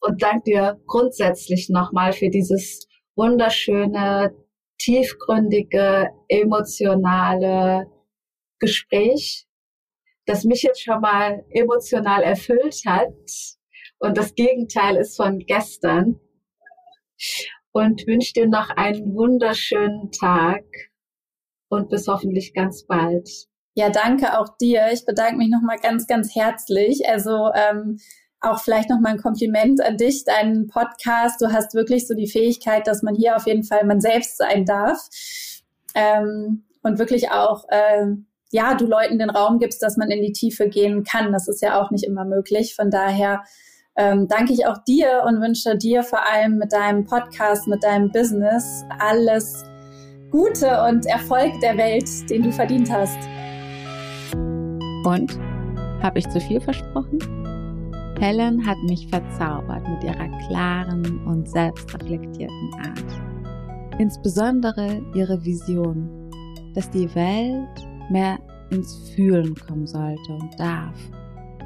Und danke dir grundsätzlich nochmal für dieses wunderschöne, tiefgründige, emotionale Gespräch, das mich jetzt schon mal emotional erfüllt hat. Und das Gegenteil ist von gestern. Und wünsche dir noch einen wunderschönen Tag und bis hoffentlich ganz bald. Ja, danke auch dir. Ich bedanke mich nochmal ganz, ganz herzlich. Also ähm, auch vielleicht nochmal ein Kompliment an dich, deinen Podcast. Du hast wirklich so die Fähigkeit, dass man hier auf jeden Fall man selbst sein darf. Ähm, und wirklich auch, äh, ja, du Leuten den Raum gibst, dass man in die Tiefe gehen kann. Das ist ja auch nicht immer möglich. Von daher ähm, danke ich auch dir und wünsche dir vor allem mit deinem Podcast, mit deinem Business alles Gute und Erfolg der Welt, den du verdient hast. Und habe ich zu viel versprochen? Helen hat mich verzaubert mit ihrer klaren und selbstreflektierten Art. Insbesondere ihre Vision, dass die Welt mehr ins Fühlen kommen sollte und darf,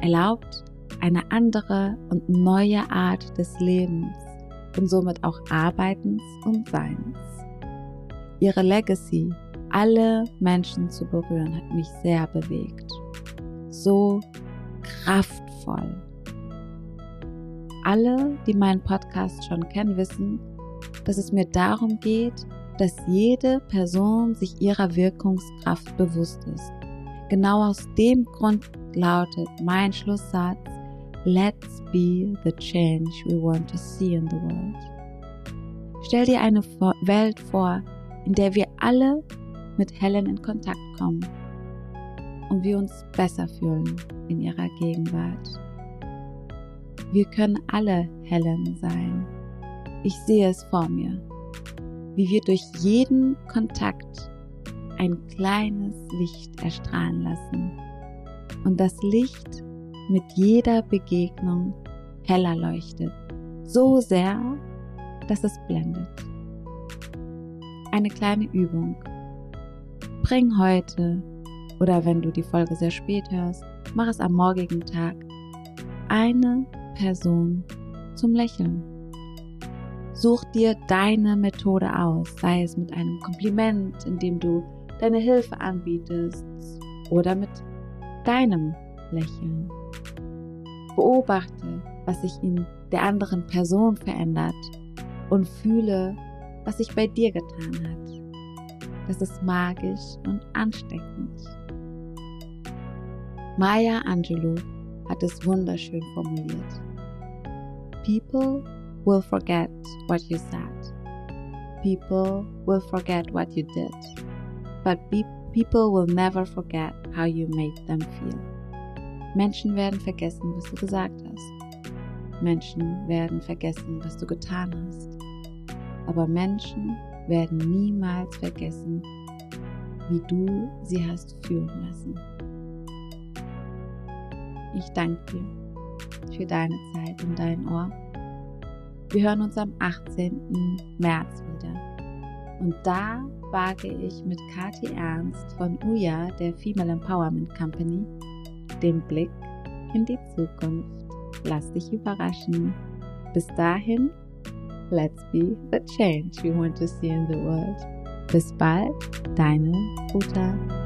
erlaubt eine andere und neue Art des Lebens und somit auch Arbeitens und Seins. Ihre Legacy, alle Menschen zu berühren, hat mich sehr bewegt. So kraftvoll. Alle, die meinen Podcast schon kennen, wissen, dass es mir darum geht, dass jede Person sich ihrer Wirkungskraft bewusst ist. Genau aus dem Grund lautet mein Schlusssatz, Let's be the change we want to see in the world. Stell dir eine Welt vor, in der wir alle mit Helen in Kontakt kommen und wir uns besser fühlen in ihrer Gegenwart. Wir können alle Helen sein. Ich sehe es vor mir wie wir durch jeden Kontakt ein kleines Licht erstrahlen lassen und das Licht mit jeder Begegnung heller leuchtet, so sehr, dass es blendet. Eine kleine Übung. Bring heute oder wenn du die Folge sehr spät hörst, mach es am morgigen Tag eine Person zum Lächeln. Such dir deine Methode aus, sei es mit einem Kompliment, indem du deine Hilfe anbietest oder mit deinem Lächeln. Beobachte, was sich in der anderen Person verändert und fühle, was sich bei dir getan hat. Das ist magisch und ansteckend. Maya Angelou hat es wunderschön formuliert. People will forget what you said. People will forget what you did. But people will never forget how you made them feel. Menschen werden vergessen, was du gesagt hast. Menschen werden vergessen, was du getan hast. Aber Menschen werden niemals vergessen, wie du sie hast fühlen lassen. Ich danke dir für deine Zeit und dein Ohr wir hören uns am 18. März wieder. Und da wage ich mit Kati Ernst von UJA, der Female Empowerment Company, den Blick in die Zukunft. Lass dich überraschen. Bis dahin, let's be the change we want to see in the world. Bis bald, deine Uta.